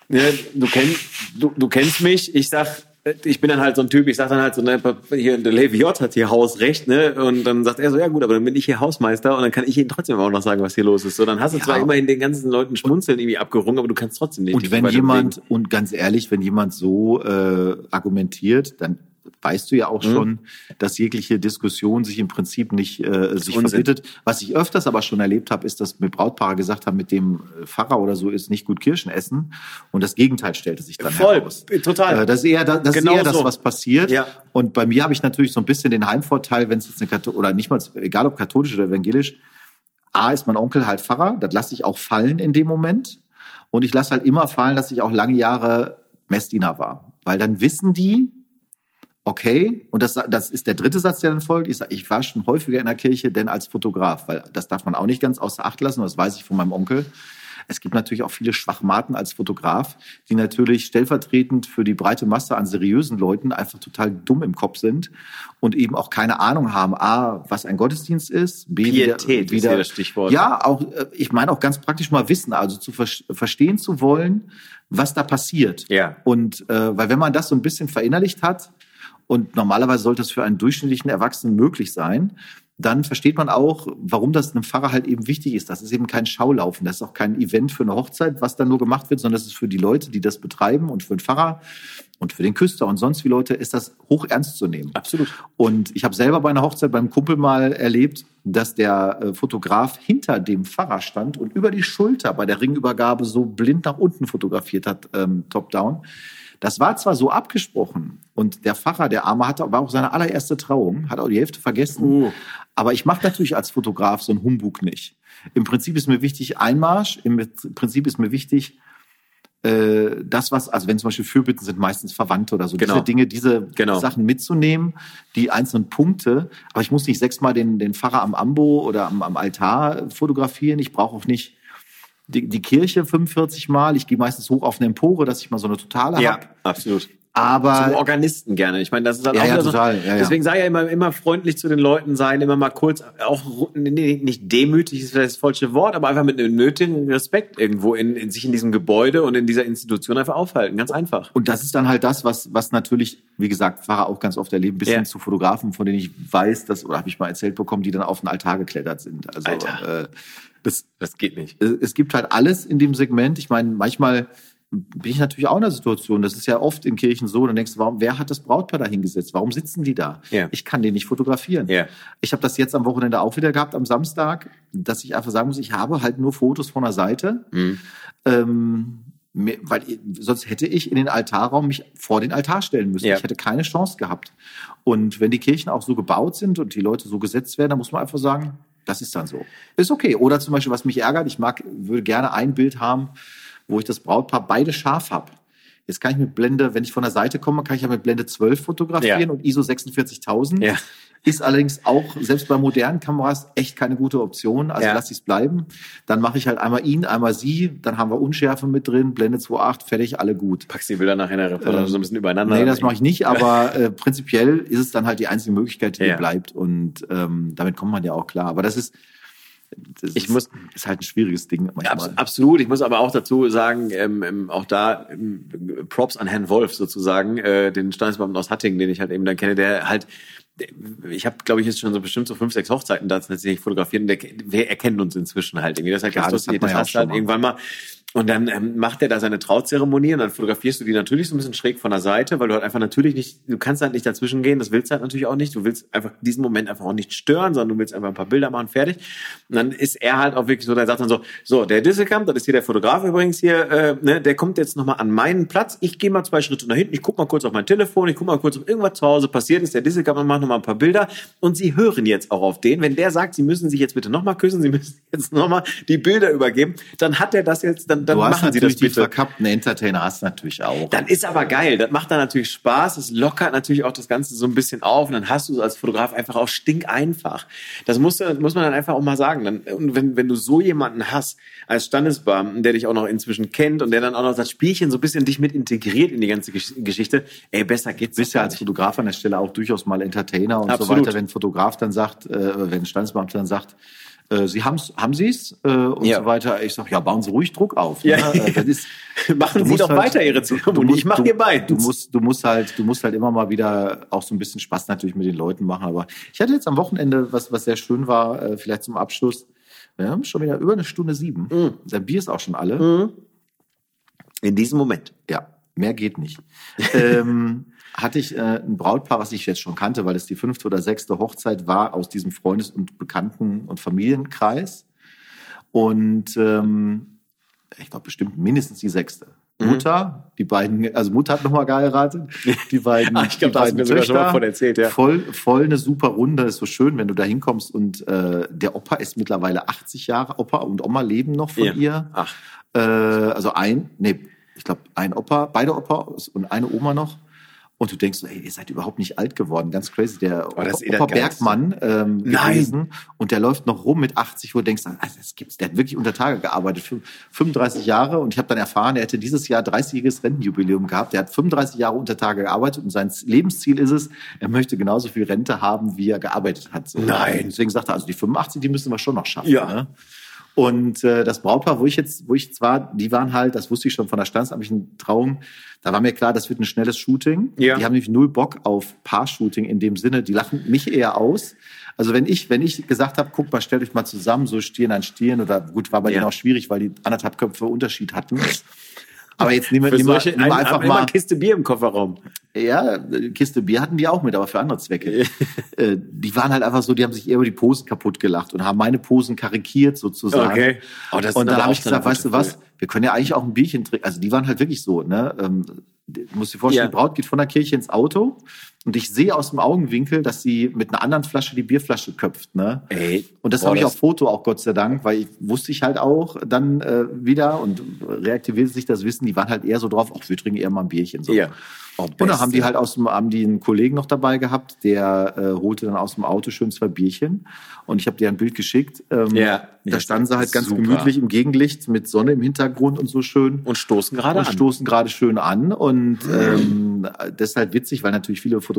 ne, du, kennst, du, du kennst mich, ich sag, ich bin dann halt so ein Typ, ich sag dann halt so, ne, hier, der Levi J hat hier Hausrecht, ne? Und dann sagt er so, ja gut, aber dann bin ich hier Hausmeister und dann kann ich ihnen trotzdem auch noch sagen, was hier los ist. So, dann hast du Ja. zwar immerhin den ganzen Leuten Schmunzeln irgendwie abgerungen, aber du kannst trotzdem nicht. und wenn jemand, und ganz ehrlich, wenn jemand so äh, argumentiert, dann weißt du ja Mhm. auch schon, dass jegliche Diskussion sich im Prinzip nicht äh, sich verbittet. Was ich öfters aber schon erlebt habe, ist, dass mir Brautpaare gesagt haben, mit dem äh, Pfarrer oder so ist nicht gut Kirschen essen. Und das Gegenteil stellte sich dann Voll, heraus. total. Äh, das ist eher, das, das, Genau ist eher das, so. was passiert. Ja. Und bei mir habe ich natürlich so ein bisschen den Heimvorteil, wenn es jetzt eine Kathol oder nicht mal, egal ob katholisch oder evangelisch, A ist mein Onkel halt Pfarrer, das lasse ich auch fallen in dem Moment. Und ich lasse halt immer fallen, dass ich auch lange Jahre Messdiener war. Weil dann wissen die, okay, und das, das ist der dritte Satz, der dann folgt. Ich sage, ich war schon häufiger in der Kirche, denn als Fotograf, weil das darf man auch nicht ganz außer Acht lassen, das weiß ich von meinem Onkel. Es gibt natürlich auch viele Schwachmaten als Fotograf, die natürlich stellvertretend für die breite Masse an seriösen Leuten einfach total dumm im Kopf sind und eben auch keine Ahnung haben, a, was ein Gottesdienst ist, b, Pietät wieder, wieder das Stichwort. Ja, auch äh, ich meine auch ganz praktisch mal wissen, also zu ver verstehen zu wollen, was da passiert. Ja. Und äh, weil wenn man das so ein bisschen verinnerlicht hat, und normalerweise sollte das für einen durchschnittlichen Erwachsenen möglich sein, dann versteht man auch, warum das einem Pfarrer halt eben wichtig ist. Das ist eben kein Schaulaufen, das ist auch kein Event für eine Hochzeit, was dann nur gemacht wird, sondern das ist für die Leute, die das betreiben und für den Pfarrer und für den Küster und sonst wie Leute ist das hoch ernst zu nehmen. Absolut. Und ich habe selber bei einer Hochzeit beim Kumpel mal erlebt, dass der äh, Fotograf hinter dem Pfarrer stand und über die Schulter bei der Ringübergabe so blind nach unten fotografiert hat, ähm, top-down. Das war zwar so abgesprochen und der Pfarrer, der Arme, hatte, war auch seine allererste Trauung, hat auch die Hälfte vergessen. Uh. Aber ich mache natürlich als Fotograf so einen Humbug nicht. Im Prinzip ist mir wichtig Einmarsch, im Prinzip ist mir wichtig, äh, das, was, also wenn zum Beispiel Fürbitten sind meistens Verwandte oder so, genau. diese Dinge, diese genau. Sachen mitzunehmen, die einzelnen Punkte. Aber ich muss nicht sechsmal den, den Pfarrer am Ambo oder am, am Altar fotografieren. Ich brauche auch nicht die, die Kirche 45 Mal. Ich gehe meistens hoch auf eine Empore, dass ich mal so eine totale ja, habe. absolut. Aber zum Organisten gerne. Ich meine, das ist halt ja, auch ja, so, total. Ja, ja. Deswegen sei ja immer immer freundlich zu den Leuten sein, immer mal kurz auch nee, nicht demütig ist vielleicht das falsche Wort, aber einfach mit einem nötigen Respekt irgendwo in, in sich in diesem Gebäude und in dieser Institution einfach aufhalten, ganz einfach. Und das ist dann halt das, was was natürlich, wie gesagt, Pfarrer auch ganz oft erleben, bis hin zu Fotografen, von denen ich weiß, dass oder habe ich mal erzählt bekommen, die dann auf den Altar geklettert sind. Also Alter. Äh, das, das geht nicht. Es gibt halt alles in dem Segment. Ich meine, manchmal bin ich natürlich auch in der Situation. Das ist ja oft in Kirchen so. Dann denkst du, warum, wer hat das Brautpaar da hingesetzt? Warum sitzen die da? Ja. Ich kann den nicht fotografieren. Ja. Ich habe das jetzt am Wochenende auch wieder gehabt, am Samstag, dass ich einfach sagen muss, ich habe halt nur Fotos von der Seite. Mhm. Ähm, weil sonst hätte ich in den Altarraum mich vor den Altar stellen müssen. Ja. Ich hätte keine Chance gehabt. Und wenn die Kirchen auch so gebaut sind und die Leute so gesetzt werden, dann muss man einfach sagen, das ist dann so. Ist okay. Oder zum Beispiel, was mich ärgert, ich mag, würde gerne ein Bild haben, wo ich das Brautpaar beide scharf habe. Jetzt kann ich mit Blende, wenn ich von der Seite komme, kann ich ja mit Blende 12 fotografieren ja. und ISO 46000. Ja. Ist allerdings auch, selbst bei modernen Kameras, echt keine gute Option. Also ja. lass ich es bleiben. Dann mache ich halt einmal ihn, einmal sie. Dann haben wir Unschärfe mit drin, Blende 2.8, fertig, alle gut. Packst die Bilder nachher in der Reportage ähm, so ein bisschen übereinander? Nee, das mache ich nicht. Aber äh, prinzipiell ist es dann halt die einzige Möglichkeit, die ja. bleibt. Und ähm, damit kommt man ja auch klar. Aber das ist das ich ist, muss, ist halt ein schwieriges Ding. Manchmal. Absolut. Ich muss aber auch dazu sagen, ähm, ähm, auch da ähm, Props an Herrn Wolf sozusagen, äh, den Standesbeamten aus Hattingen, den ich halt eben dann kenne, der halt ich habe, glaube ich, jetzt schon so bestimmt so fünf, sechs Hochzeiten da tatsächlich fotografiert und der, wir erkennen uns inzwischen halt irgendwie. Das, heißt, ja, das, das, das hast halt irgendwann mal und dann ähm, macht er da seine Trauzeremonie und dann fotografierst du die natürlich so ein bisschen schräg von der Seite, weil du halt einfach natürlich nicht, du kannst halt nicht dazwischen gehen, das willst du halt natürlich auch nicht. Du willst einfach diesen Moment einfach auch nicht stören, sondern du willst einfach ein paar Bilder machen, fertig. Und dann ist er halt auch wirklich so, der sagt dann so, so, der Disselkamp, das ist hier der Fotograf übrigens hier, äh, ne, der kommt jetzt nochmal an meinen Platz. Ich gehe mal zwei Schritte nach hinten, ich guck mal kurz auf mein Telefon, ich guck mal kurz, ob irgendwas zu Hause passiert ist. Der Disselkamp macht nochmal ein paar Bilder und sie hören jetzt auch auf den. Wenn der sagt, sie müssen sich jetzt bitte nochmal küssen, sie müssen jetzt nochmal die Bilder übergeben, dann hat er das jetzt, dann, dann machen sie das die verkappten Entertainer hast du natürlich auch. Dann ist aber geil. Das macht dann natürlich Spaß. Es lockert natürlich auch das Ganze so ein bisschen auf. Und dann hast du es als Fotograf einfach auch stinkeinfach. Das muss, muss man dann einfach auch mal sagen. Dann, und wenn, wenn du so jemanden hast, als Standesbeamten, der dich auch noch inzwischen kennt und der dann auch noch das Spielchen so ein bisschen dich mit integriert in die ganze Geschichte, ey, besser geht's. Du bist ja als Fotograf an der Stelle auch durchaus mal Entertainer und Absolut. so weiter. Wenn ein Fotograf dann sagt, äh, wenn ein Standesbeamter dann sagt, äh, Sie haben's, haben Sie es äh, und Ja. so weiter. Ich sag, ja, bauen Sie ruhig Druck auf. Ja. Ne? Äh, Das ist, Machen Sie doch halt- weiter Ihre Zeremonie. Ich mache ihr beiden. Du musst, du musst halt, du musst halt immer mal wieder auch so ein bisschen Spaß natürlich mit den Leuten machen. Aber ich hatte jetzt am Wochenende was, was sehr schön war, äh, vielleicht zum Abschluss. Wir haben schon wieder über eine Stunde sieben. Mhm. Der Bier ist auch schon alle. in diesem Moment. Ja, mehr geht nicht. ähm, hatte ich äh, ein Brautpaar, was ich jetzt schon kannte, weil es die fünfte oder sechste Hochzeit war aus diesem Freundes- und Bekannten- und Familienkreis. Und ähm, ich glaube bestimmt mindestens die sechste. Mhm. Mutter, die beiden, also Mutter hat nochmal geheiratet, die beiden, Ah, ich glaub, die da hast du mir sogar schon mal von erzählt, ja. voll, voll eine super Runde, ist so schön, wenn du da hinkommst und äh, der Opa ist mittlerweile 80 Jahre, Opa und Oma leben noch von Ja. ihr. Ach. Äh, also ein, nee, ich glaube ein Opa, beide Opa und eine Oma noch. Und du denkst, so, ey, ihr seid überhaupt nicht alt geworden. Ganz crazy. Der Oh, das eh Opa Geilste. Bergmann ähm, Nein. gewesen. Und der läuft noch rum mit 80, wo du denkst, ah, das gibt's. Der hat wirklich unter Tage gearbeitet. Fün- 35 Jahre. Und ich habe dann erfahren, er hätte dieses Jahr 30-jähriges Rentenjubiläum gehabt. Der hat 35 Jahre unter Tage gearbeitet. Und sein Lebensziel ist es, er möchte genauso viel Rente haben, wie er gearbeitet hat. So. Nein. Deswegen sagt er, also die 85, die müssen wir schon noch schaffen. Ja. Ne? Und äh, das Brautpaar, wo ich jetzt, wo ich jetzt war, die waren halt, das wusste ich schon von der standesamtlichen Trauung, da war mir klar, das wird ein schnelles Shooting. Ja. Die haben nämlich null Bock auf Paar-Shooting in dem Sinne, die lachen mich eher aus. Also wenn ich, wenn ich gesagt habe, guck mal, stellt euch mal zusammen, so Stirn an Stirn, oder gut, war bei Ja. denen auch schwierig, weil die anderthalb Köpfe Unterschied hatten. Aber jetzt nehmen wir, solche nehmen wir ein, einfach mal. Kiste Bier im Kofferraum. Ja, Kiste Bier hatten die auch mit, aber für andere Zwecke. äh, die waren halt einfach so, die haben sich eher über die Posen kaputt gelacht und haben meine Posen karikiert sozusagen. Okay. Oh, das und dann habe ich gesagt, weißt du was, wir können ja eigentlich auch ein Bierchen trinken. Also die waren halt wirklich so, ne? Ähm, du musst dir vorstellen, Ja. die Braut geht von der Kirche ins Auto und ich sehe aus dem Augenwinkel, dass sie mit einer anderen Flasche die Bierflasche köpft, ne? Ey, Und das habe ich auf Foto auch Gott sei Dank, weil ich wusste ich halt auch dann äh, wieder und reaktivierte sich das Wissen, die waren halt eher so drauf, ach, wir trinken eher mal ein Bierchen. So. Ja. Oh, Und dann haben die halt aus dem, haben die einen Kollegen noch dabei gehabt, der äh, holte dann aus dem Auto schön zwei Bierchen. Und ich habe dir ein Bild geschickt. Ähm, Ja. da standen sie halt ganz super. gemütlich im Gegenlicht mit Sonne im Hintergrund und so schön. und stoßen gerade Und an. stoßen gerade schön an. Und ähm, das ist halt witzig, weil natürlich viele Fotografen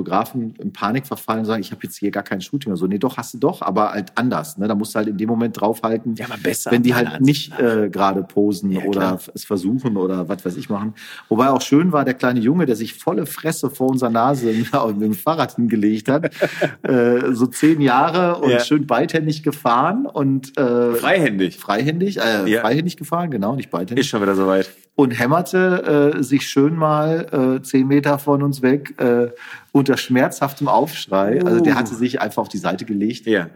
in Panik verfallen und sagen, ich habe jetzt hier gar kein Shooting oder so. Nee, doch, hast du doch, aber halt anders. Ne? Da musst du halt in dem Moment draufhalten, Ja, aber besser, wenn die halt nicht äh, gerade posen Ja, oder klar. es versuchen oder was weiß ich machen. Wobei auch schön war, der kleine Junge, der sich volle Fresse vor unserer Nase mit dem Fahrrad hingelegt hat. äh, so zehn Jahre und Ja. schön beidhändig gefahren und äh, Freihändig. freihändig, äh, freihändig gefahren, genau, nicht beidhändig Ist schon wieder soweit. Und hämmerte äh, sich schön mal äh, zehn Meter von uns weg äh, unter schmerzhaftem Aufschrei. Also der Uh. hatte sich einfach auf die Seite gelegt. Ja.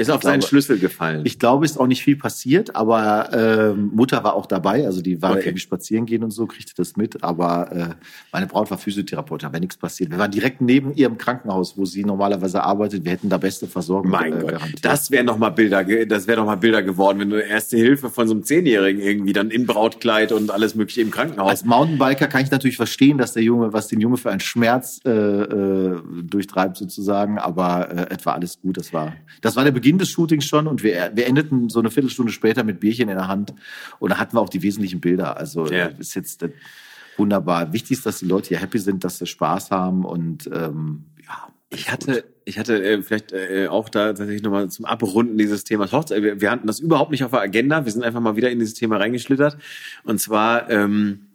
Ist auf seinen glaube- Schlüssel gefallen. Ich glaube, ist auch nicht viel passiert, aber ähm, Mutter war auch dabei, also die war Okay. irgendwie spazieren gehen und so, kriegte das mit. Aber äh, meine Braut war Physiotherapeutin, da wäre nichts passiert. Wir waren direkt neben ihrem Krankenhaus, wo sie normalerweise arbeitet. Wir hätten da beste Versorgung mein äh, Gott, garantiert. das wären noch mal Bilder, das wäre mal Bilder geworden, wenn du erste Hilfe von so einem Zehnjährigen irgendwie dann in Brautkleid und alles mögliche im Krankenhaus. Als Mountainbiker kann ich natürlich verstehen, dass der Junge, was den Junge für einen Schmerz äh, äh, durchtreibt sozusagen, aber äh, etwa alles gut. Das war, das war der Beginn des Shootings schon und wir, wir endeten so eine Viertelstunde später mit Bierchen in der Hand und da hatten wir auch die wesentlichen Bilder. Also Ja. ist jetzt wunderbar. Wichtig ist, dass die Leute hier happy sind, dass sie Spaß haben und ähm, ja. Ich hatte, ich hatte äh, vielleicht äh, auch da tatsächlich nochmal zum Abrunden dieses Themas Hochzeit. Wir, wir hatten das überhaupt nicht auf der Agenda. Wir sind einfach mal wieder in dieses Thema reingeschlittert. Und zwar ähm,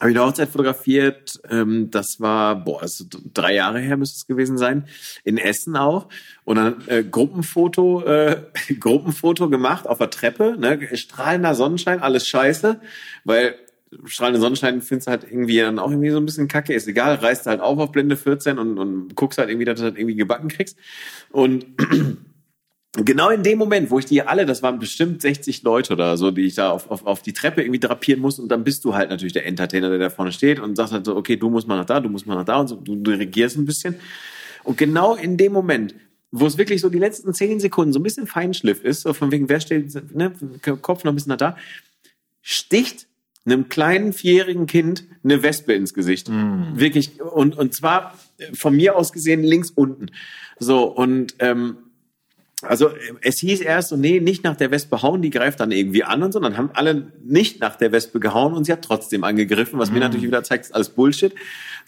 habe ich eine Hochzeit fotografiert. Ähm, das war, boah, das drei Jahre her müsste es gewesen sein. In Essen auch. Und dann äh, Gruppenfoto, äh, Gruppenfoto gemacht auf der Treppe. Ne? Strahlender Sonnenschein, alles scheiße. Weil strahlender Sonnenschein findest du halt irgendwie dann auch irgendwie so ein bisschen kacke. Ist egal, reißt halt auf auf Blende 14 und, und guckst halt irgendwie, dass du das irgendwie gebacken kriegst. Und genau in dem Moment, wo ich die alle, das waren bestimmt 60 Leute oder so, die ich da auf, auf, auf die Treppe irgendwie drapieren muss und dann bist du halt natürlich der Entertainer, der da vorne steht und sagt halt so, okay, du musst mal nach da, du musst mal nach da und so, du, du regierst ein bisschen. Und genau in dem Moment, wo es wirklich so die letzten zehn Sekunden so ein bisschen Feinschliff ist, so von wegen, wer steht, ne, Kopf noch ein bisschen nach da, sticht einem kleinen vierjährigen Kind eine Wespe ins Gesicht. Wirklich. Und, und zwar von mir aus gesehen links unten. So, und ähm, also es hieß erst so, nee, nicht nach der Wespe hauen, die greift dann irgendwie an und so. Dann haben alle nicht nach der Wespe gehauen und sie hat trotzdem angegriffen, was mir natürlich wieder zeigt, ist alles Bullshit.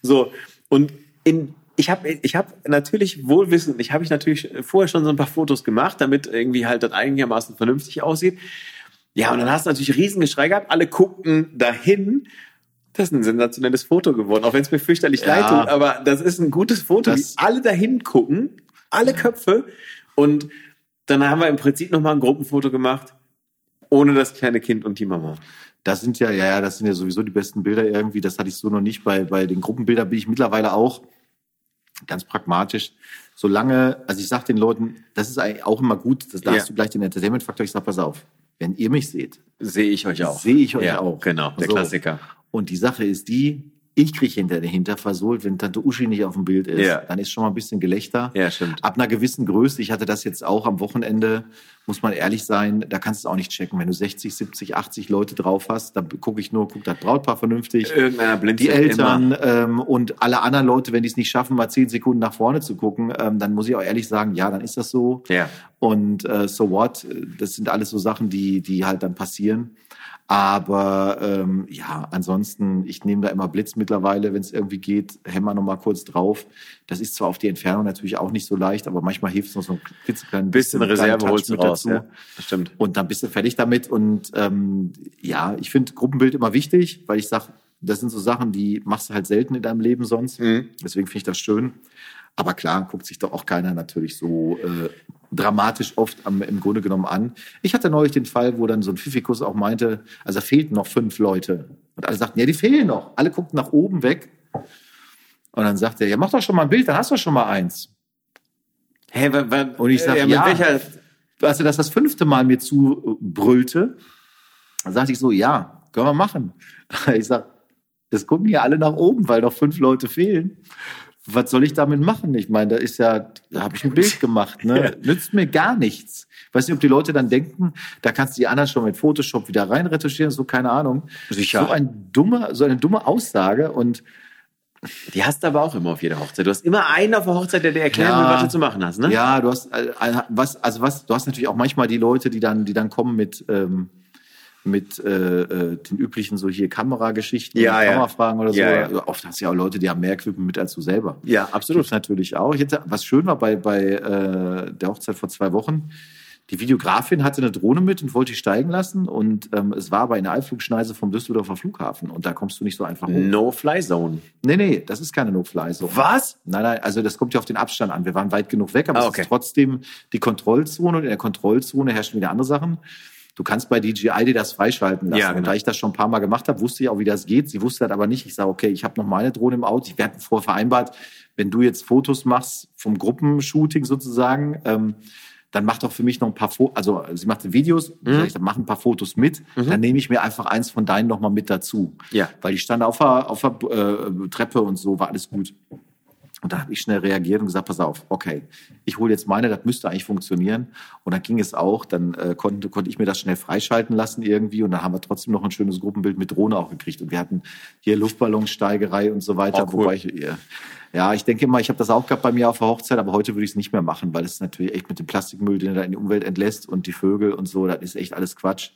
So, und in ich habe ich hab natürlich wohlwissend, ich habe ich natürlich vorher schon so ein paar Fotos gemacht, damit irgendwie halt das einigermaßen vernünftig aussieht. Ja, und dann hast du natürlich Riesengeschrei gehabt, alle guckten dahin. Das ist ein sensationelles Foto geworden, auch wenn es mir fürchterlich Ja. leid tut, aber das ist ein gutes Foto, Das- alle dahin gucken, alle Köpfe und dann haben wir im Prinzip nochmal ein Gruppenfoto gemacht, ohne das kleine Kind und die Mama. Das sind ja, ja, ja, das sind ja sowieso die besten Bilder irgendwie. Das hatte ich so noch nicht. Bei, bei den Gruppenbildern bin ich mittlerweile auch ganz pragmatisch. Solange, also ich sag den Leuten, das ist eigentlich auch immer gut, das, da Ja. du gleich den Entertainment-Faktor. Ich sag, pass auf, wenn ihr mich seht, Sehe ich euch auch. sehe ich euch ja, auch. Genau, der So. Klassiker. Und die Sache ist die, ich kriege hinter dahinter versohlt, wenn Tante Uschi nicht auf dem Bild ist. Ja. Dann ist schon mal ein bisschen Gelächter. Ja, stimmt. Ab einer gewissen Größe, ich hatte das jetzt auch am Wochenende, muss man ehrlich sein, da kannst du es auch nicht checken. Wenn du 60, 70, 80 Leute drauf hast, dann gucke ich nur, guckt das Brautpaar vernünftig. Die Eltern ähm, und alle anderen Leute, wenn die es nicht schaffen, mal zehn Sekunden nach vorne zu gucken, ähm, dann muss ich auch ehrlich sagen, ja, dann ist das so. Ja. Und äh, so what? Das sind alles so Sachen, die, die halt dann passieren. Aber ähm, ja, ansonsten, ich nehme da immer Blitz mittlerweile, wenn es irgendwie geht, hämmer noch mal kurz drauf. Das ist zwar auf die Entfernung natürlich auch nicht so leicht, aber manchmal hilft es noch so ein klitzekleinen Bisschen kleinen Reserve holst du mit raus. Ja, das stimmt. und dann bist du fertig damit. Und ähm, ja, ich finde Gruppenbild immer wichtig, weil ich sage, das sind so Sachen, die machst du halt selten in deinem Leben sonst. Mhm. Deswegen finde ich das schön. Aber klar, guckt sich doch auch keiner natürlich so äh, dramatisch oft am, im Grunde genommen an. Ich hatte neulich den Fall, wo dann so ein Pfiffikus auch meinte, also da fehlten noch fünf Leute. Und alle sagten, ja, die fehlen noch. Alle guckten nach oben weg. Und dann sagt er, ja, mach doch schon mal ein Bild, dann hast du schon mal eins. Hey, wa, wa, Und ich sag, ja, mit ja. welcher, als er das das fünfte Mal mir zubrüllte, dann sagte ich so, ja, können wir machen. Ich sag, es gucken ja alle nach oben, weil noch fünf Leute fehlen. Was soll ich damit machen? Ich meine, da ist ja, da habe ich ein Bild gemacht, ne? Nützt mir gar nichts. Weiß nicht, ob die Leute dann denken, da kannst du die anderen schon mit Photoshop wieder reinretuschieren, so keine Ahnung. Sicher. So ein dumme, so eine dumme Aussage und die hast du aber auch immer auf jeder Hochzeit. Du hast immer einen auf der Hochzeit, der dir erklären will, Ja. was du zu machen hast, ne? Ja, du hast ein- was, also was, du hast natürlich auch manchmal die Leute, die dann, die dann kommen mit ähm, mit äh, äh, den üblichen so hier Kamerageschichten, Ja, ja. Kamerafragen oder so. Ja, ja. Oft hast du ja auch Leute, die haben mehr Equipment mit als du selber. Ja, Gibt's absolut. natürlich auch. Ich hätte, was schön war bei bei äh, der Hochzeit vor zwei Wochen. Die Videografin hatte eine Drohne mit und wollte die steigen lassen und ähm, es war aber in der Einflugschneise vom Düsseldorfer Flughafen und da kommst du nicht so einfach hoch. No-Fly-Zone. Nee, nee, das ist keine No-Fly-Zone. Was? Nein, nein, also das kommt ja auf den Abstand an. Wir waren weit genug weg, aber Ah, es okay. ist trotzdem die Kontrollzone und in der Kontrollzone herrschen wieder andere Sachen. Du kannst bei DJI dir das freischalten lassen. Ja, genau. Und da ich das schon ein paar Mal gemacht habe, wusste ich auch, wie das geht. Sie wusste das aber nicht. Ich sage, okay, ich habe noch meine Drohne im Auto. Wir hatten vorher vereinbart, wenn du jetzt Fotos machst vom Gruppenshooting sozusagen, ähm, dann mach doch für mich noch ein paar Fotos, also sie machte Videos, Mhm. ich, dann mach ein paar Fotos mit, dann nehme ich mir einfach eins von deinen noch mal mit dazu. Ja. Weil die stand auf der, auf der äh, Treppe und so, war alles gut. Und da habe ich schnell reagiert und gesagt, pass auf, okay, ich hole jetzt meine, das müsste eigentlich funktionieren. Und dann ging es auch, dann äh, konnte, konnte ich mir das schnell freischalten lassen irgendwie und dann haben wir trotzdem noch ein schönes Gruppenbild mit Drohne auch gekriegt. Und wir hatten hier Luftballonsteigerei und so weiter. Oh, cool. Wobei ich, ja, ja, ich denke immer, ich habe das auch gehabt bei mir auf der Hochzeit, aber heute würde ich es nicht mehr machen, weil es natürlich echt mit dem Plastikmüll, den er da in die Umwelt entlässt und die Vögel und so, das ist echt alles Quatsch.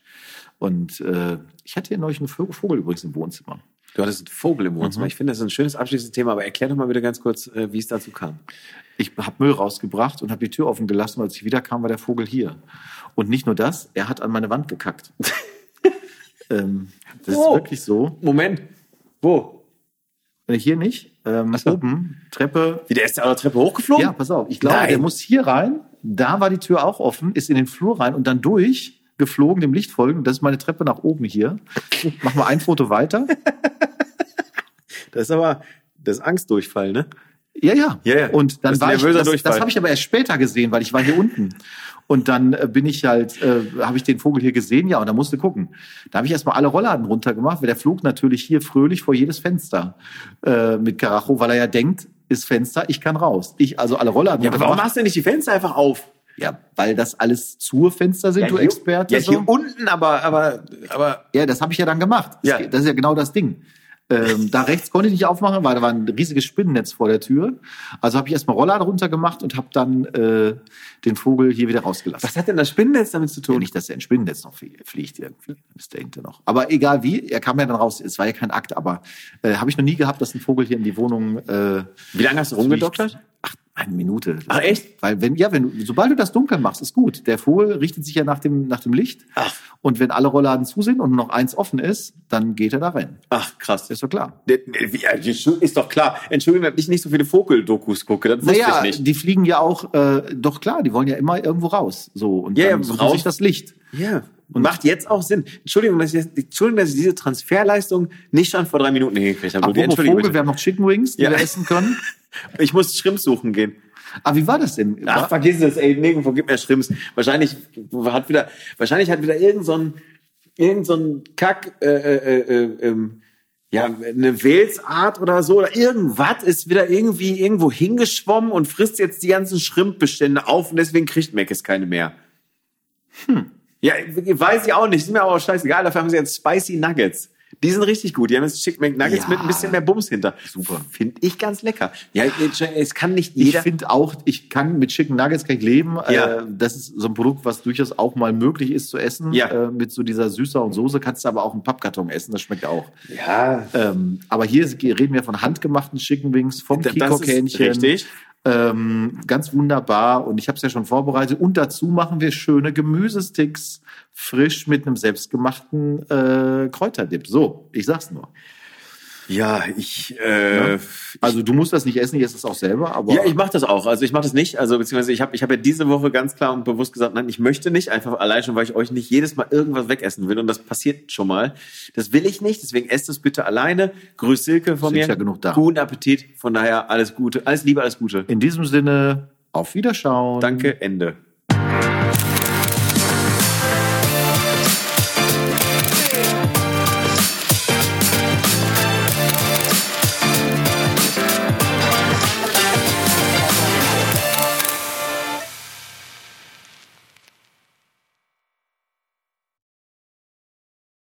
Und äh, ich hatte hier neulich einen Vogel übrigens im Wohnzimmer. Du hattest einen Vogel im Wohnzimmer. Ich finde, das ist ein schönes abschließendes Thema, aber erklär doch mal bitte ganz kurz, äh, wie es dazu kam. Ich habe Müll rausgebracht und habe die Tür offen gelassen. und Als ich wiederkam, war der Vogel hier. Und nicht nur das, er hat an meine Wand gekackt. ähm, das Wo? ist wirklich so. Moment. Wo? Äh, Hier nicht. Ähm, so. Oben, Treppe. Wie, der ist der Treppe hochgeflogen? Ja, pass auf. Ich glaube, Nein. der muss hier rein. Da war die Tür auch offen, ist in den Flur rein und dann durch, geflogen, dem Licht folgen. Das ist meine Treppe nach oben hier. Mach mal ein Foto weiter. Das ist aber, das ist Angstdurchfall, ne? Ja, ja. Ja, ja. Und dann Das war ich, das, Durchfall. das habe ich aber erst später gesehen, weil ich war hier unten. Und dann äh, bin ich halt, äh, habe ich den Vogel hier gesehen, ja, und da musste gucken. Da habe ich erstmal alle Rollladen runtergemacht, weil der flog natürlich hier fröhlich vor jedes Fenster äh, mit Karacho, weil er ja denkt, ist Fenster, ich kann raus. Ich also alle Rollladen Ja, aber warum machst du nicht die Fenster einfach auf? Ja, weil das alles zur Fenster sind, du Experte. Ja, so. hier unten, aber, aber, aber, Ja, das habe ich ja dann gemacht. Das, Ja. das ist ja genau das Ding. Ähm, da rechts konnte ich nicht aufmachen, weil da war ein riesiges Spinnennetz vor der Tür. Also habe ich erstmal Rollladen runtergemacht und habe dann äh, den Vogel hier wieder rausgelassen. was hat denn das Spinnennetz damit zu Ja, tun? nicht, dass er ein Spinnennetz noch flie- fliegt irgendwie. Das denkt er noch. Aber egal wie, er kam ja dann raus. Es war ja kein Akt, aber äh, habe ich noch nie gehabt, dass ein Vogel hier in die Wohnung äh, Wie lange hast du rumgedoktert? Ach, eine Minute. Ach, echt? Weil wenn, ja, wenn du, sobald du das dunkel machst, ist gut. Der Vogel richtet sich ja nach dem, nach dem Licht. Ach. Und wenn alle Rollladen zu sind und noch eins offen ist, dann geht er da rein. Ach, krass. Ist doch klar. Ja, Ist doch klar. Entschuldigung, dass ich nicht so viele Vogel-Dokus gucke. Das wusste Naja, ich nicht. die fliegen ja auch, äh, doch klar, die wollen ja immer irgendwo raus. So, und Ja, dann ja, suchen raus. sich das Licht. Ja. Und macht jetzt auch Sinn. Entschuldigung, dass ich, Entschuldigung, dass ich diese Transferleistung nicht schon vor drei Minuten hingekriegt habe. Apropos Entschuldigung, Vogel, wir bitte. haben noch Chicken Wings, die Ja. wir essen können. Ich muss Schrimps suchen gehen. Aber wie war das denn? Ach, War- vergiss es, ey, nirgendwo gibt mehr Schrimps. Wahrscheinlich hat wieder, wahrscheinlich hat wieder irgend so ein, irgend so ein Kack, äh, äh, äh, ähm, ja, eine Welsart oder so oder irgendwas ist wieder irgendwie irgendwo hingeschwommen und frisst jetzt die ganzen Schrimpbestände auf und deswegen kriegt Mac es keine mehr. Hm. Ja, weiß ich auch nicht. Ist mir aber auch scheißegal. Dafür haben sie jetzt Spicy Nuggets. Die sind richtig gut. Die haben jetzt Chicken McNuggets Ja. mit ein bisschen mehr Bums hinter. Super. Finde ich ganz lecker. Ja, es kann nicht jeder. Ich finde auch, ich kann mit Chicken Nuggets kann ich leben. Ja. Äh, das ist so ein Produkt, was durchaus auch mal möglich ist zu essen. Ja. Äh, mit so dieser Süßer und Soße kannst du aber auch einen Pappkarton essen. Das schmeckt auch. ja, Ähm, aber hier reden wir von handgemachten Chicken Wings vom Kikok-Hähnchen. richtig. Ähm, ganz wunderbar. Und ich habe es ja schon vorbereitet. Und dazu machen wir schöne Gemüsesticks frisch mit einem selbstgemachten äh, Kräuterdip. So, ich sag's nur. Ja, ich, äh, Ja. Also du musst das nicht essen, ich esse es auch selber, aber ja, ich mache das auch. Also ich mache das nicht. Also beziehungsweise ich habe ich hab ja diese Woche ganz klar und bewusst gesagt, nein, ich möchte nicht. Einfach allein schon, weil ich euch nicht jedes Mal irgendwas wegessen will. Und das passiert schon mal. Das will ich nicht. Deswegen esst es bitte alleine. Grüß Silke von mir. ja genug da. Guten Appetit. Von daher alles Gute. Alles Liebe, alles Gute. in diesem Sinne, auf Wiederschauen. Danke, Ende.